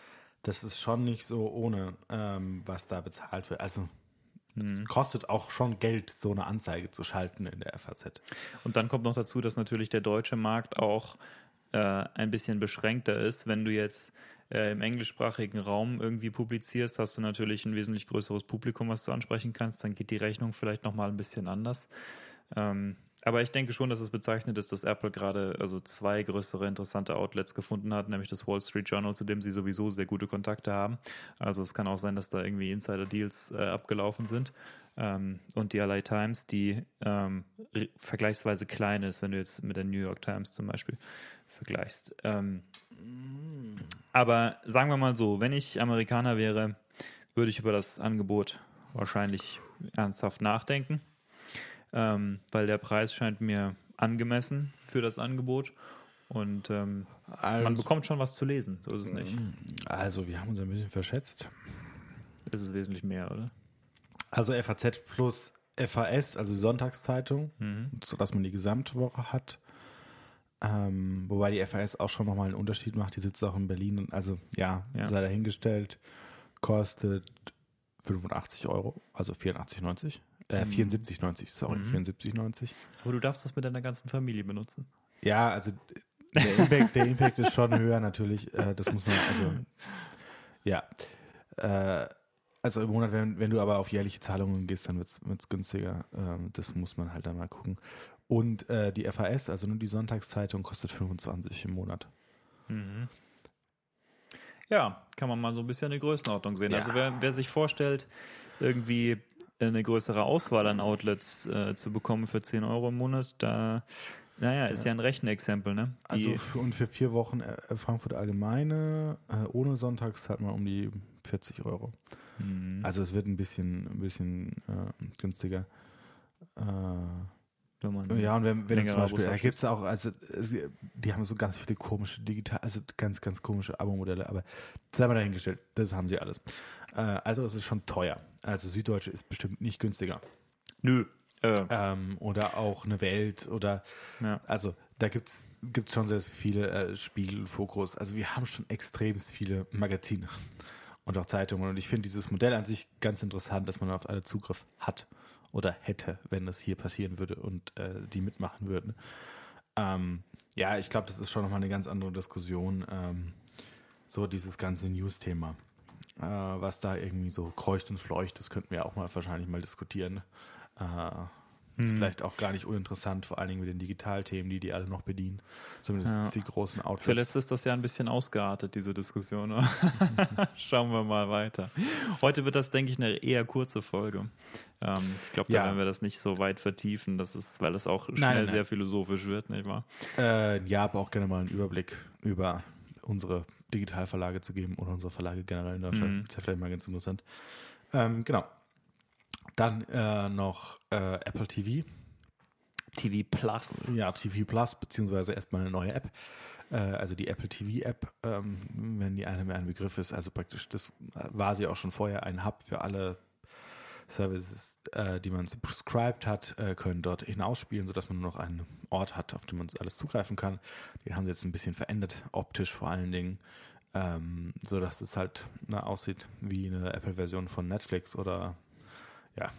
das ist schon nicht so ohne, ähm, was da bezahlt wird. Also. Es kostet auch schon Geld, so eine Anzeige zu schalten in der FAZ. Und dann kommt noch dazu, dass natürlich der deutsche Markt auch äh, ein bisschen beschränkter ist. Wenn du jetzt äh, im englischsprachigen Raum irgendwie publizierst, hast du natürlich ein wesentlich größeres Publikum, was du ansprechen kannst. Dann geht die Rechnung vielleicht nochmal ein bisschen anders. Ähm, aber ich denke schon, dass es bezeichnet ist, dass Apple gerade also zwei größere interessante Outlets gefunden hat, nämlich das Wall Street Journal, zu dem sie sowieso sehr gute Kontakte haben. Also es kann auch sein, dass da irgendwie Insider-Deals äh, abgelaufen sind. Ähm, und die LA Times, die ähm, vergleichsweise klein ist, wenn du jetzt mit der New York Times zum Beispiel vergleichst. Ähm, aber sagen wir mal so, wenn ich Amerikaner wäre, würde ich über das Angebot wahrscheinlich ernsthaft nachdenken, ähm, weil der Preis scheint mir angemessen für das Angebot und ähm, man Also, bekommt schon was zu lesen, so ist es nicht. also wir haben uns ein bisschen verschätzt. Es ist wesentlich mehr, oder? Also FAZ plus FAS, also Sonntagszeitung, sodass man die gesamte Woche hat. Ähm, wobei die FAS auch schon nochmal einen Unterschied macht. Die sitzt auch in Berlin. Und also ja, Ja. sei dahingestellt, kostet 85 Euro, also 84,90. Äh, 74,90, sorry, 74,90. Aber du darfst das mit deiner ganzen Familie benutzen. Ja, also der Impact, der Impact ist schon höher natürlich. Äh, das muss man, also ja. Äh, also im Monat, wenn, wenn du aber auf jährliche Zahlungen gehst, dann wird es günstiger. Ähm, das muss man halt dann mal gucken. Und äh, die FAS, also nur die Sonntagszeitung, kostet 25 im Monat. Ja, kann man mal so ein bisschen eine Größenordnung sehen. Ja. Also wer, wer sich vorstellt, irgendwie eine größere Auswahl an Outlets äh, zu bekommen für 10 Euro im Monat, da, naja, ist ja, ein Rechenexempel, ne? Die, Also und für vier Wochen äh, Frankfurt Allgemeine äh, ohne Sonntags zahlt man um die 40 Euro. Mhm. Also es wird ein bisschen, ein bisschen äh, günstiger. Äh, wenn man Ja, und wenn, wenn zum Beispiel, da abschließt. gibt es auch, also es, die haben so ganz viele komische digital, also ganz, ganz komische Abo-Modelle, aber sei mal dahingestellt, das haben sie alles. Äh, also es ist schon teuer. Also Süddeutsche ist bestimmt nicht günstiger. Nö. Äh, Ähm, oder auch eine Welt oder ja. also da gibt es schon sehr viele äh, Spiegel, Fokus. Also wir haben schon extrem viele Magazine und auch Zeitungen. Und ich finde dieses Modell an sich ganz interessant, dass man auf alle Zugriff hat oder hätte, wenn das hier passieren würde und äh, die mitmachen würden. Ähm, ja, ich glaube, das ist schon nochmal eine ganz andere Diskussion. Ähm, so dieses ganze News-Thema. Äh, was da irgendwie so kreucht und fleucht, das könnten wir auch mal wahrscheinlich mal diskutieren. Äh, ist vielleicht auch gar nicht uninteressant, vor allen Dingen mit den Digitalthemen, die die alle noch bedienen. Zumindest Ja. die großen Outlets. Zuletzt ist das ja ein bisschen ausgeartet, diese Diskussion. ne? Schauen wir mal weiter. Heute wird das, denke ich, eine eher kurze Folge. Ähm, ich glaube, da Ja. werden wir das nicht so weit vertiefen, das ist, weil es auch schnell nein, nein. sehr philosophisch wird, nicht wahr? Äh, ja, aber auch gerne mal einen Überblick über unsere Digitalverlage zu geben oder unsere Verlage generell in Deutschland. Mhm. Ist ja vielleicht mal ganz interessant. Ähm, genau. Dann äh, noch äh, Apple TV. TV Plus. Ja, TV Plus, beziehungsweise erstmal eine neue App. Äh, also die Apple TV App, ähm, wenn die eine mehr ein Begriff ist. Also praktisch, das war sie auch schon vorher ein Hub für alle Services, äh, die man subscribed hat, äh, können dort hinausspielen, sodass man nur noch einen Ort hat, auf dem man alles zugreifen kann. Den haben sie jetzt ein bisschen verändert, optisch vor allen Dingen. ähm, so dass es halt na, aussieht wie eine Apple-Version von Netflix oder ja.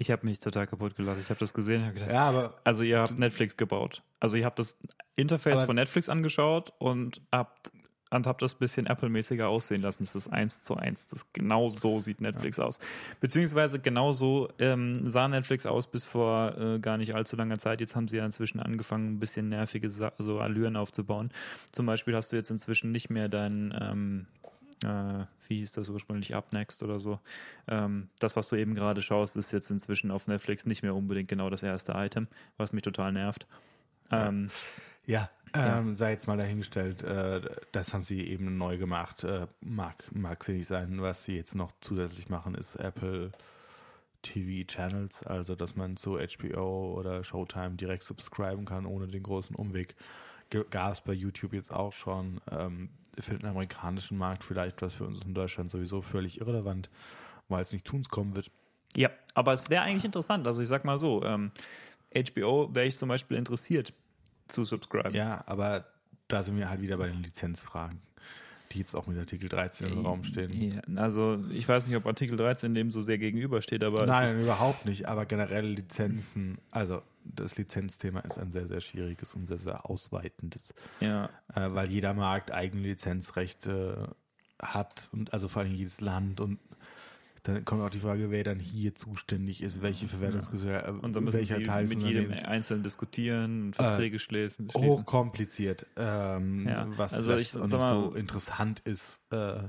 Ich habe mich total kaputt gelassen. Ich habe das gesehen und gedacht, Ja, aber also ihr habt Netflix gebaut. Also ihr habt das Interface von Netflix angeschaut und habt und habt das ein bisschen Apple-mäßiger aussehen lassen. Das ist eins zu eins. Das genau so sieht Netflix aus. Beziehungsweise genau so ähm, sah Netflix aus bis vor äh, gar nicht allzu langer Zeit. Jetzt haben sie ja inzwischen angefangen, ein bisschen nervige Sa so Allüren aufzubauen. Zum Beispiel hast du jetzt inzwischen nicht mehr dein ähm, äh, wie hieß das ursprünglich, Up Next oder so. Ähm, das, was du eben gerade schaust, ist jetzt inzwischen auf Netflix nicht mehr unbedingt genau das erste Item, was mich total nervt. Ähm, Ja, Ja. ähm, sei jetzt mal dahingestellt, äh, das haben sie eben neu gemacht. Äh, mag, mag sie nicht sein. Was sie jetzt noch zusätzlich machen, ist Apple TV Channels, also dass man zu HBO oder Showtime direkt subscriben kann, ohne den großen Umweg. Gab es bei YouTube jetzt auch schon. Ähm, für den amerikanischen Markt vielleicht was für uns in Deutschland sowieso völlig irrelevant, weil es nicht zu uns kommen wird. ja, aber es wäre eigentlich interessant. Also ich sag mal so, ähm, HBO wäre ich zum Beispiel interessiert zu subscriben. Ja, aber da sind wir halt wieder bei den Lizenzfragen, die jetzt auch mit Artikel 13 im Raum stehen. Ja, also ich weiß nicht, ob Artikel 13 dem so sehr gegenübersteht, aber Nein, überhaupt nicht. Aber generell Lizenzen, also das Lizenzthema ist ein sehr, sehr schwieriges und sehr, sehr ausweitendes, ja, äh, weil jeder Markt eigene Lizenzrechte hat und also vor allem jedes Land und dann kommt auch die Frage, wer dann hier zuständig ist, welche Verwertungsgesellschaft, und dann müssen welcher sie Teil mit jedem Unternehmens. einzeln diskutieren, Verträge schließen. schließen. hochkompliziert, ähm, Ja, was also ich auch nicht mal- so interessant ist. Äh,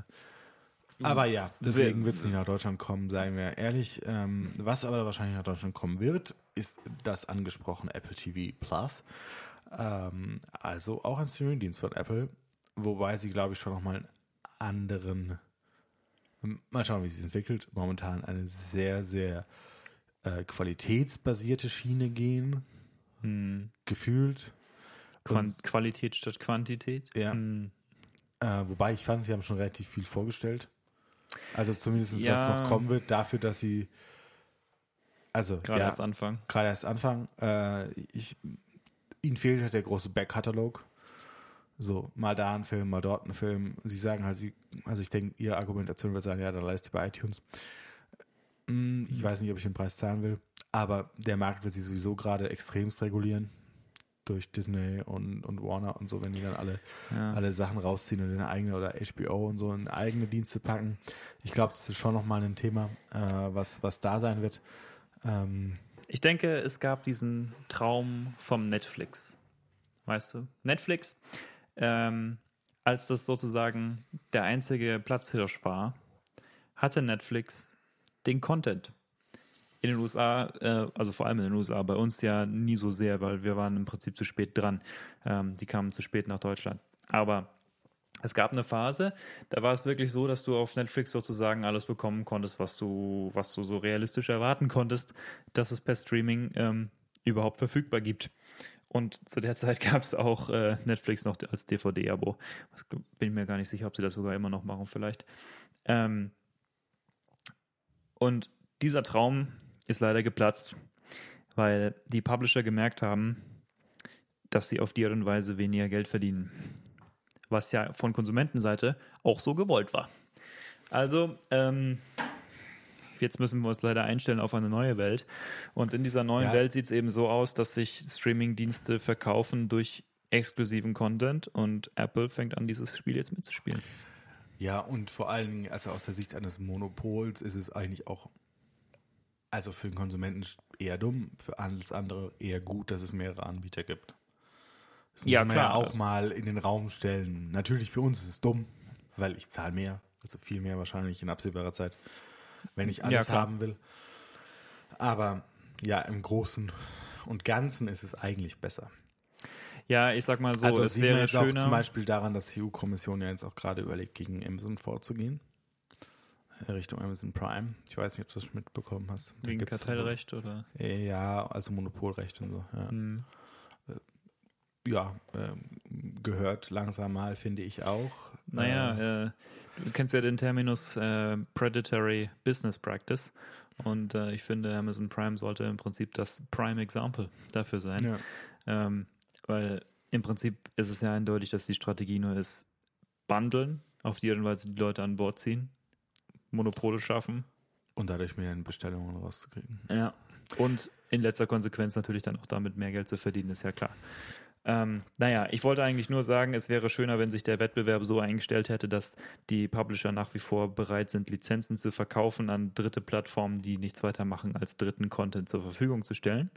aber ja, deswegen wird es nicht nach Deutschland kommen, seien wir ehrlich. Ähm, was aber wahrscheinlich nach Deutschland kommen wird, ist das angesprochene Apple TV Plus. Ähm, also auch ein Streamingdienst von Apple, wobei sie, glaube ich, schon nochmal einen anderen, mal schauen, wie sie es entwickelt, momentan eine sehr, sehr äh, qualitätsbasierte Schiene gehen, Hm. gefühlt. Quan Und- Qualität statt Quantität. Ja. Hm. Äh, wobei ich fand, sie haben schon relativ viel vorgestellt. Also zumindest Ja. was noch kommen wird, dafür, dass sie also Gerade ja, erst Anfang. gerade erst anfangen. Äh, ich, ihnen fehlt halt der große Backkatalog. So, mal da ein Film, mal dort ein Film. Sie sagen halt, sie, also ich denke, ihre Argumentation wird sein, ja, dann leist ihr bei iTunes. Hm, Ich weiß nicht, ob ich den Preis zahlen will, aber der Markt wird sich sowieso gerade extremst regulieren durch Disney und, und Warner und so, wenn die dann alle Ja. alle Sachen rausziehen und in eigene oder HBO und so in eigene Dienste packen. Ich glaube, das ist schon nochmal ein Thema, äh, was, was da sein wird. Ähm, Ich denke, es gab diesen Traum vom Netflix. Weißt du? Netflix, ähm, als das sozusagen der einzige Platzhirsch war, hatte Netflix den Content. In den USA, äh, also vor allem in den USA, bei uns ja nie so sehr, weil wir waren im Prinzip zu spät dran. Ähm, die kamen zu spät nach Deutschland. Aber es gab eine Phase, da war es wirklich so, dass du auf Netflix sozusagen alles bekommen konntest, was du, was du so realistisch erwarten konntest, dass es per Streaming ähm, überhaupt verfügbar gibt. Und zu der Zeit gab es auch äh, Netflix noch als DVD-Abo. Bin mir gar nicht sicher, ob sie das sogar immer noch machen, vielleicht. Ähm, und dieser Traum ist leider geplatzt, weil die Publisher gemerkt haben, dass sie auf die Art und Weise weniger Geld verdienen. Was ja von Konsumentenseite auch so gewollt war. Also, ähm, jetzt müssen wir uns leider einstellen auf eine neue Welt. Und in dieser neuen Ja. Welt sieht es eben so aus, dass sich Streaming-Dienste verkaufen durch exklusiven Content und Apple fängt an, dieses Spiel jetzt mitzuspielen. ja, und vor allen Dingen, also aus der Sicht eines Monopols ist es eigentlich auch, also für den Konsumenten eher dumm, für alles andere eher gut, dass es mehrere Anbieter gibt. Das Ja, muss man klar, ja auch mal in den Raum stellen. Natürlich für uns ist es dumm, weil ich zahle mehr, also viel mehr wahrscheinlich in absehbarer Zeit, wenn ich alles klar. haben will. Aber ja, im Großen und Ganzen ist es eigentlich besser. Ja, ich sag mal so, also es sieht man wäre jetzt auch schöner. zum Beispiel daran, dass die EU-Kommission ja jetzt auch gerade überlegt, gegen Amazon vorzugehen. Richtung Amazon Prime. Ich weiß nicht, ob du das mitbekommen hast. Wegen Kartellrecht oder? Ja, also Monopolrecht und so. Ja, Hm. Ja ähm, gehört langsam mal, finde ich auch. Naja, äh, du kennst ja den Terminus äh, Predatory Business Practice. Und äh, ich finde, Amazon Prime sollte im Prinzip das Prime Example dafür sein. ja. Ähm, weil im Prinzip ist es ja eindeutig, dass die Strategie nur ist, bundeln, auf die Art und Weise die Leute an Bord ziehen, Monopole schaffen. Und dadurch mehr Bestellungen rauszukriegen. Ja. Und in letzter Konsequenz natürlich dann auch damit mehr Geld zu verdienen, ist ja klar. Ähm, naja, ich wollte eigentlich nur sagen, es wäre schöner, wenn sich der Wettbewerb so eingestellt hätte, dass die Publisher nach wie vor bereit sind, Lizenzen zu verkaufen an dritte Plattformen, die nichts weiter machen, als dritten Content zur Verfügung zu stellen.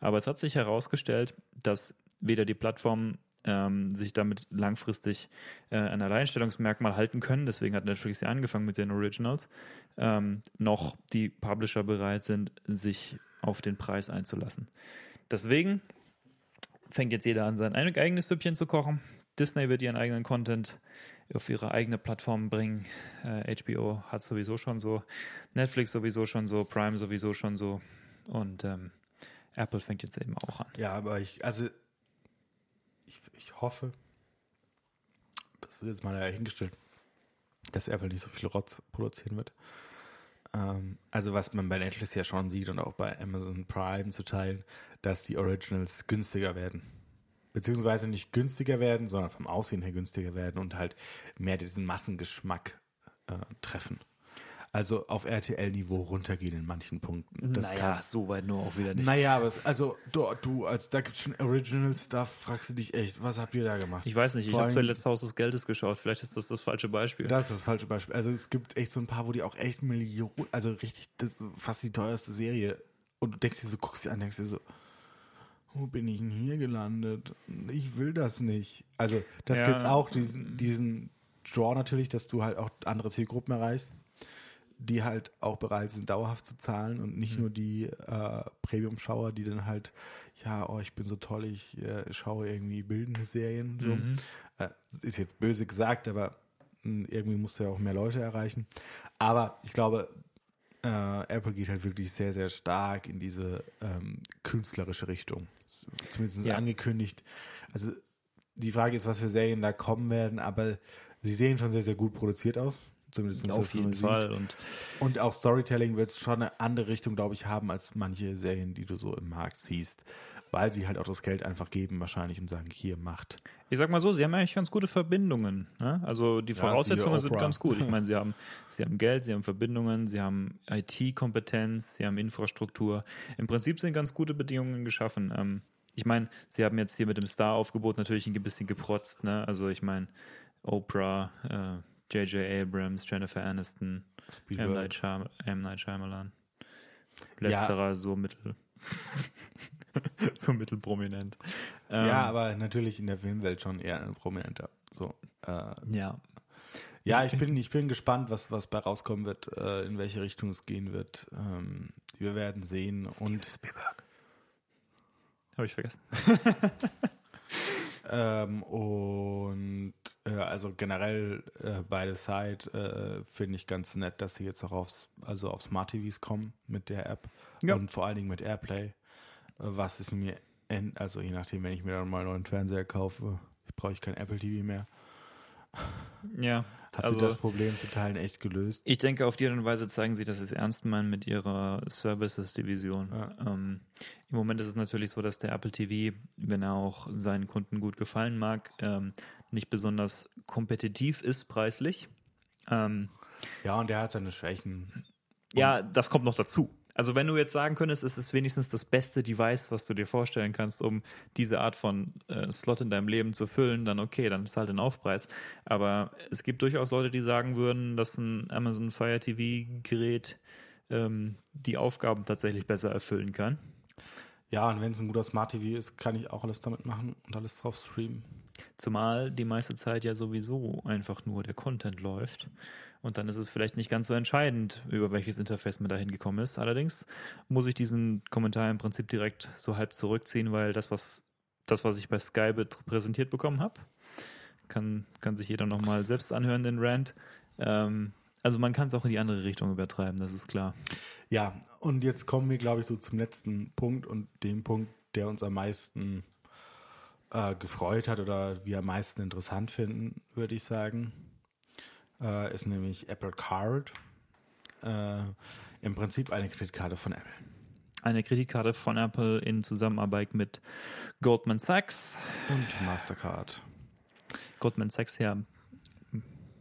Aber es hat sich herausgestellt, dass weder die Plattformen ähm, sich damit langfristig äh, ein Alleinstellungsmerkmal halten können. Deswegen hat Netflix ja angefangen mit den Originals. Ähm, noch die Publisher bereit sind, sich auf den Preis einzulassen. Deswegen fängt jetzt jeder an, sein eigenes Süppchen zu kochen. Disney wird ihren eigenen Content auf ihre eigene Plattform bringen. Äh, HBO hat sowieso schon so, Netflix sowieso schon so, Prime sowieso schon so und ähm, Apple fängt jetzt eben auch an. Ja, aber ich, also ich, ich hoffe, das ist jetzt mal dahingestellt, dass Apple nicht so viel Rotz produzieren wird. Ähm, also was man bei Netflix ja schon sieht und auch bei Amazon Prime zu teilen, dass die Originals günstiger werden. Beziehungsweise nicht günstiger werden, sondern vom Aussehen her günstiger werden und halt mehr diesen Massengeschmack äh, treffen. Also auf RTL-Niveau runtergehen in manchen Punkten. Das naja, kann, so weit nur auch wieder nicht. Naja, aber es, also du, du also da gibt es schon Originals, da fragst du dich echt, was habt ihr da gemacht? Ich weiß nicht, Vor ich habe zuletzt Haus des Geldes geschaut, vielleicht ist das das falsche Beispiel. Das ist das falsche Beispiel. Also es gibt echt so ein paar, wo die auch echt Millionen, also richtig, das, fast die teuerste Serie. Und du denkst dir so, guckst dir an, denkst dir so, wo bin ich denn hier gelandet? Ich will das nicht. Also das ja. es auch, diesen, diesen Draw natürlich, dass du halt auch andere Zielgruppen erreichst die halt auch bereit sind, dauerhaft zu zahlen und nicht mhm. nur die äh, Premium-Schauer, die dann halt, ja, oh, ich bin so toll, ich äh, schaue irgendwie bildende Serien. So. Mhm. Äh, ist jetzt böse gesagt, aber mh, hm, irgendwie musst du ja auch mehr Leute erreichen. Aber ich glaube, äh, Apple geht halt wirklich sehr, sehr stark in diese ähm, künstlerische Richtung. Zumindest ja. angekündigt. Also die Frage ist, was für Serien da kommen werden, aber sie sehen schon sehr, sehr gut produziert aus. Zumindest auf jeden Fall. Und, und auch Storytelling wird schon eine andere Richtung, glaube ich, haben als manche Serien, die du so im Markt siehst. Weil sie halt auch das Geld einfach geben wahrscheinlich und sagen, hier, macht. Ich sag mal so, sie haben eigentlich ganz gute Verbindungen. Ne? Also die Voraussetzungen ja, sind ganz gut. Ich meine, sie haben, sie haben Geld, sie haben Verbindungen, sie haben IT-Kompetenz, sie haben Infrastruktur. Im Prinzip sind ganz gute Bedingungen geschaffen. Ähm, ich meine, sie haben jetzt hier mit dem Star-Aufgebot natürlich ein bisschen geprotzt. Ne? Also ich meine, Oprah, äh, J.J. Abrams, Jennifer Aniston, M. Night, Shyam M. Night Shyamalan. Letzterer ja. so mittel. so mittelprominent. Ähm, ja, aber natürlich in der Filmwelt schon eher ein prominenter. So, äh, ja. Ja, ich bin, ich bin gespannt, was, was bei rauskommen wird, äh, in welche Richtung es gehen wird. Ähm, wir werden sehen. Steven und Spielberg. Habe ich vergessen. Ähm, und äh, also generell äh, beide Side äh, finde ich ganz nett, dass sie jetzt auch aufs, also auf Smart TVs kommen mit der App ja. und vor allen Dingen mit Airplay, äh, was ist mir, also je nachdem, wenn ich mir dann mal einen neuen Fernseher kaufe, brauche ich kein Apple TV mehr. Ja. Hat also, sich das Problem zu Teilen echt gelöst? Ich denke, auf die Art und Weise zeigen sie, dass sie es ernst meinen mit ihrer Services-Division. Ja. Ähm, Im Moment ist es natürlich so, dass der Apple TV, wenn er auch seinen Kunden gut gefallen mag, ähm, nicht besonders kompetitiv ist preislich. Ähm, ja, und der hat seine Schwächen. Ja, das kommt noch dazu. Also wenn du jetzt sagen könntest, es ist wenigstens das beste Device, was du dir vorstellen kannst, um diese Art von äh, Slot in deinem Leben zu füllen, dann okay, dann ist halt ein Aufpreis. Aber es gibt durchaus Leute, die sagen würden, dass ein Amazon Fire TV Gerät ähm, die Aufgaben tatsächlich besser erfüllen kann. Ja, und wenn es ein guter Smart TV ist, kann ich auch alles damit machen und alles drauf streamen. Zumal die meiste Zeit ja sowieso einfach nur der Content läuft. Und dann ist es vielleicht nicht ganz so entscheidend, über welches Interface man da hingekommen ist. Allerdings muss ich diesen Kommentar im Prinzip direkt so halb zurückziehen, weil das, was, das, was ich bei Sky präsentiert bekommen habe, kann, kann sich jeder nochmal selbst anhören, den Rant. Ähm, also man kann es auch in die andere Richtung übertreiben, das ist klar. Ja, und jetzt kommen wir, glaube ich, so zum letzten Punkt und dem Punkt, der uns am meisten äh, gefreut hat oder wir am meisten interessant finden, würde ich sagen äh, ist nämlich Apple Card. Äh, Im Prinzip eine Kreditkarte von Apple. Eine Kreditkarte von Apple in Zusammenarbeit mit Goldman Sachs und Mastercard. Goldman Sachs ja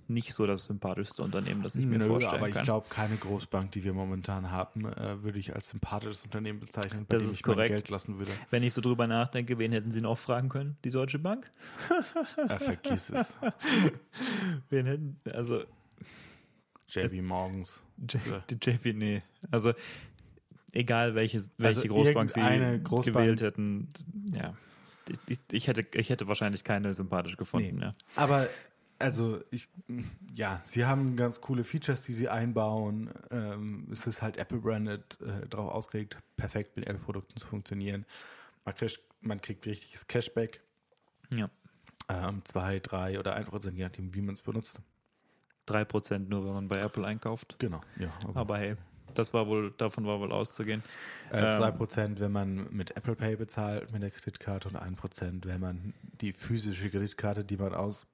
nicht so das sympathischste Unternehmen, das ich mir Nö, vorstellen aber ich kann. glaube, keine Großbank, die wir momentan haben, äh, würde ich als sympathisches Unternehmen bezeichnen, bei Das dem ist ich mein korrekt. Geld lassen würde. Wenn ich so drüber nachdenke, wen hätten sie noch fragen können? Die Deutsche Bank? Äh, vergiss es. Wen hätten, also JB Morgens. J die JP, nee. Also egal welches, welche Also Großbank sie Großbank- gewählt hätten, ja. Ich, ich, hätte, ich hätte wahrscheinlich keine sympathisch gefunden, Nee. ja. Aber also ich, ja, sie haben ganz coole Features, die sie einbauen. Ähm, es ist halt Apple-branded äh, drauf ausgelegt, perfekt mit Apple-Produkten zu funktionieren. Man kriegt, man kriegt richtiges Cashback. ja. Ähm, zwei, drei oder ein Prozent, je nachdem, wie man es benutzt. 3% nur, wenn man bei Apple einkauft. Genau, ja. Aber hey, das war wohl, davon war wohl auszugehen. Äh, Ähm, 2%, wenn man mit Apple Pay bezahlt, mit der Kreditkarte und 1%, wenn man die physische Kreditkarte, die man aus,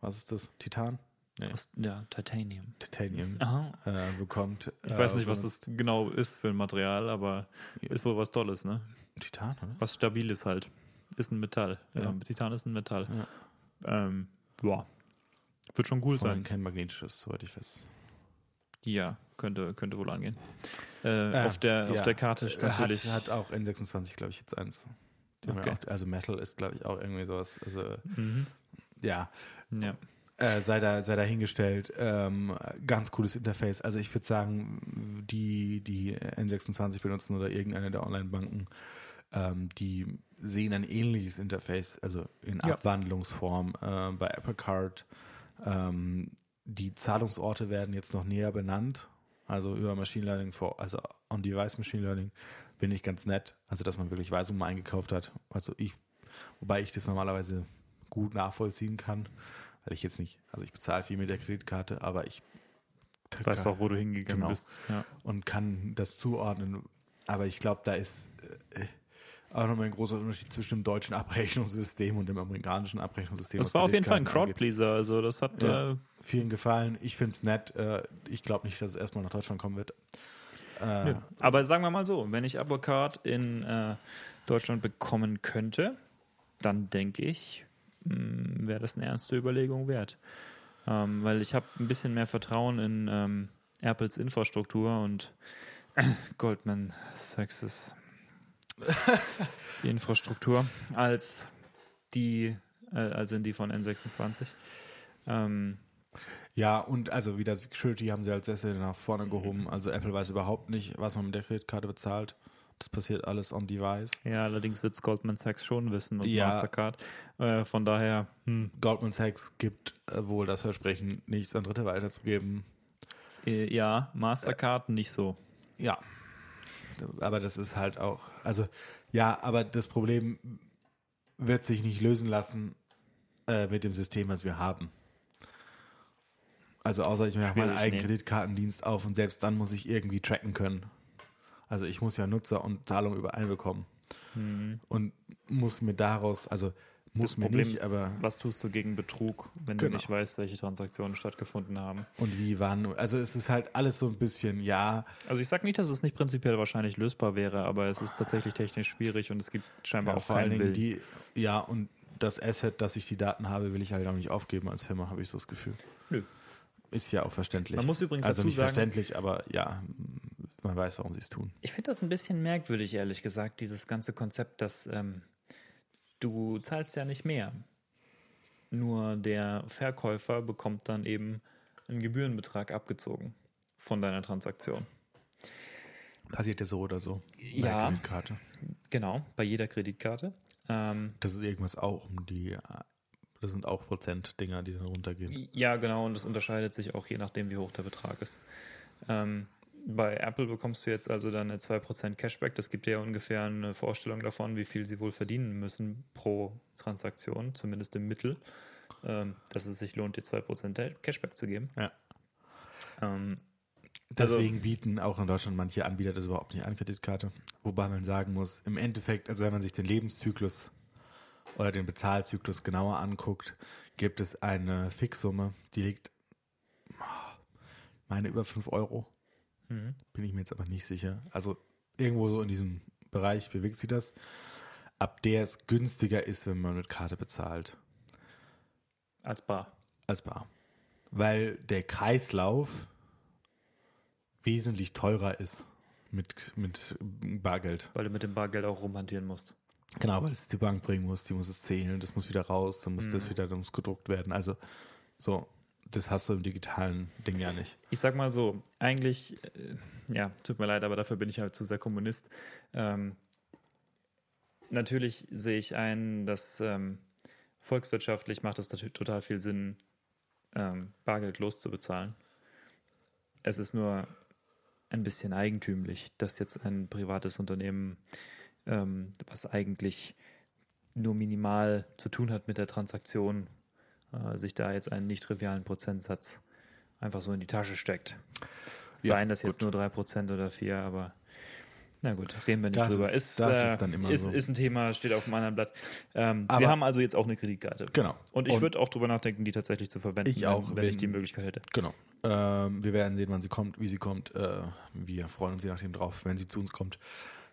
was ist das, Titan? Nee, Aus, ja, Titanium. Titanium Aha. äh, bekommt. Ich äh, weiß nicht, was das genau ist für ein Material, aber ist wohl was Tolles, ne? Titan, oder? Was stabil ist halt. Ist ein Metall. Ja. Ja. Titan ist ein Metall. Ja. Ähm, ja. Wird schon cool Vor sein. kein magnetisches, soweit ich weiß. Ja, könnte, könnte wohl angehen. Äh, Äh, auf, der, auf ja. der Karte ist Äh, natürlich. Hat, hat auch N26, glaube ich, jetzt eins. Ja Okay. auch, also Metal ist, glaube ich, auch irgendwie sowas. Also, mhm. Ja. Ja. Äh, sei, da, sei dahingestellt. Ähm, ganz cooles Interface. Also ich würde sagen, die, die N26 benutzen oder irgendeine der Online-Banken, ähm, die sehen ein ähnliches Interface, also in Ja. Abwandlungsform äh, bei Apple Card. Ähm, die Zahlungsorte werden jetzt noch näher benannt. Also über Machine Learning, vor, also On-Device Machine Learning, bin ich ganz nett. Also dass man wirklich weiß, wo man eingekauft hat. Also ich, wobei ich das normalerweise gut nachvollziehen kann, weil ich jetzt nicht, also ich bezahle viel mit der Kreditkarte, aber ich Weißt auch, wo du hingegangen Genau. bist. Ja. und kann das zuordnen. Aber ich glaube, da ist äh, auch nochmal ein großer Unterschied zwischen dem deutschen Abrechnungssystem und dem amerikanischen Abrechnungssystem. Das war auf jeden Fall ein. Crowdpleaser. Also, das hat. Ja. Äh, Vielen gefallen. Ich finde es nett. Äh, ich glaube nicht, dass es erstmal nach Deutschland kommen wird. Äh. Aber sagen wir mal so, wenn ich Apple Card in äh, Deutschland bekommen könnte, dann denke ich, wäre das eine ernste Überlegung wert. Ähm, weil ich habe ein bisschen mehr Vertrauen in ähm, Apples Infrastruktur und Goldman Sachs die Infrastruktur als die, äh, als in die von N26. Ähm, Ja, und also wieder Security haben sie als Sessel nach vorne gehoben. Also Apple weiß überhaupt nicht, was man mit der Kreditkarte bezahlt. Das passiert alles on Device. ja, allerdings wird Goldman Sachs schon wissen und Ja. Mastercard. Äh, von daher, hm, Goldman Sachs gibt äh, wohl das Versprechen, nichts an Dritte weiterzugeben. Äh, Ja, Mastercard nicht so. Ja. Aber das ist halt auch, also ja, aber das Problem wird sich nicht lösen lassen äh, mit dem System, was wir haben. Also außer ich mache meinen eigenen. Kreditkartendienst auf und selbst dann muss ich irgendwie tracken können. Also ich muss ja Nutzer und Zahlung übereinbekommen und muss mir daraus, also muss mir nicht, ist, aber was tust du gegen Betrug, wenn Genau. du nicht weißt, welche Transaktionen stattgefunden haben? und wie wann. Also es ist halt alles so ein bisschen, ja, Also ich sage nicht, dass es nicht prinzipiell wahrscheinlich lösbar wäre, aber es ist tatsächlich technisch schwierig und es gibt scheinbar Ja, auch vor allen Dingen die, ja, und das Asset, dass ich die Daten habe, will ich halt auch nicht aufgeben als Firma, habe ich so das Gefühl. Nö. Ist ja auch verständlich. Man muss übrigens also dazu nicht sagen- verständlich, aber ja, man weiß, warum sie es tun. Ich finde das ein bisschen merkwürdig, ehrlich gesagt, dieses ganze Konzept, dass ähm, du zahlst ja nicht mehr. Nur der Verkäufer bekommt dann eben einen Gebührenbetrag abgezogen von deiner Transaktion. Passiert ja so oder so. Bei Ja. Kreditkarte. Genau, bei jeder Kreditkarte. Ähm, Das ist irgendwas auch um die, das sind auch Prozent-Dinger, die dann runtergehen. Ja, genau, und das unterscheidet sich auch je nachdem, wie hoch der Betrag ist. Ähm, bei Apple bekommst du jetzt also dann eine 2% Cashback. Das gibt dir ja ungefähr eine Vorstellung davon, wie viel sie wohl verdienen müssen pro Transaktion, zumindest im Mittel, ähm, dass es sich lohnt, dir 2% Cashback zu geben. Ja. Ähm, Also- Deswegen bieten auch in Deutschland manche Anbieter das überhaupt nicht an, Kreditkarte. Wobei man sagen muss, im Endeffekt, also wenn man sich den Lebenszyklus oder den Bezahlzyklus genauer anguckt, gibt es eine Fixsumme, die liegt, meine, über 5 Euro. Mhm. Bin ich mir jetzt aber nicht sicher. Also irgendwo so in diesem Bereich bewegt sich das, ab der es günstiger ist, wenn man mit Karte bezahlt, Als Bar. als bar. weil der Kreislauf wesentlich teurer ist mit, mit Bargeld. Weil du mit dem Bargeld auch rumhantieren musst. Genau, weil es die Bank bringen muss, die muss es zählen, das muss wieder raus, dann muss Mhm. das wieder, dann muss gedruckt werden. Also so, das hast du im digitalen Ding ja nicht. Ich sag mal so, eigentlich, äh, ja, tut mir leid, aber dafür bin ich halt zu sehr Kommunist. Ähm, natürlich sehe ich ein, dass ähm, volkswirtschaftlich macht es total viel Sinn, ähm, Bargeld loszubezahlen. Es ist nur ein bisschen eigentümlich, dass jetzt ein privates Unternehmen, ähm, was eigentlich nur minimal zu tun hat mit der Transaktion, äh, sich da jetzt einen nicht trivialen Prozentsatz einfach so in die Tasche steckt. Ja, Seien das jetzt gut. nur 3% oder 4, aber na gut, reden wir nicht Das drüber. ist- das äh, ist dann immer ist, so. ist ein Thema, steht auf einem anderen Blatt. Ähm, Sie Aber- haben also jetzt auch eine Kreditkarte. Genau. Und ich würde auch drüber nachdenken, die tatsächlich zu verwenden, Ich auch, wenn, wenn ich wenn- die Möglichkeit hätte. Genau. Ähm, wir werden sehen, wann sie kommt, wie sie kommt. Äh, wir freuen uns je nachdem drauf, wenn sie zu uns kommt.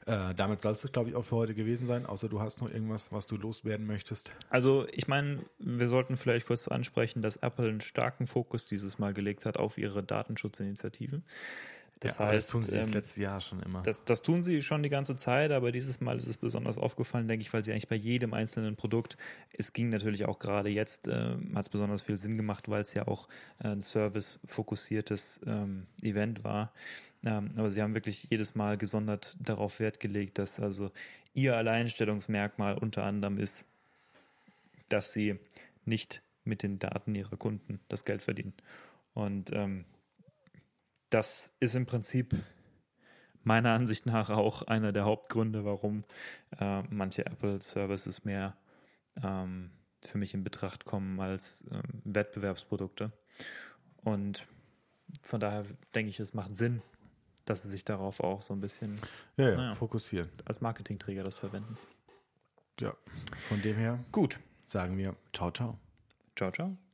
Äh, damit soll es, glaube ich, auch für heute gewesen sein, außer du hast noch irgendwas, was du loswerden möchtest. Also ich meine, wir sollten vielleicht kurz ansprechen, dass Apple einen starken Fokus dieses Mal gelegt hat auf ihre Datenschutzinitiativen. Das ja, heißt, das tun sie das ähm, letzte Jahr schon immer. Das, das tun sie schon die ganze Zeit, aber dieses Mal ist es besonders aufgefallen, denke ich, weil sie eigentlich bei jedem einzelnen Produkt, es ging natürlich auch gerade jetzt, äh, hat es besonders viel Sinn gemacht, weil es ja auch ein service-fokussiertes ähm, Event war. Ähm, aber sie haben wirklich jedes Mal gesondert darauf Wert gelegt, dass also ihr Alleinstellungsmerkmal unter anderem ist, dass sie nicht mit den Daten ihrer Kunden das Geld verdienen. Und ähm, das ist im Prinzip meiner Ansicht nach auch einer der Hauptgründe, warum äh, manche Apple-Services mehr ähm, für mich in Betracht kommen als ähm, Wettbewerbsprodukte. Und von daher denke ich, es macht Sinn, dass sie sich darauf auch so ein bisschen ja, ja, naja. fokussieren. als Marketingträger das verwenden. Ja. Von dem her Gut. sagen wir ciao, ciao. Ciao, ciao.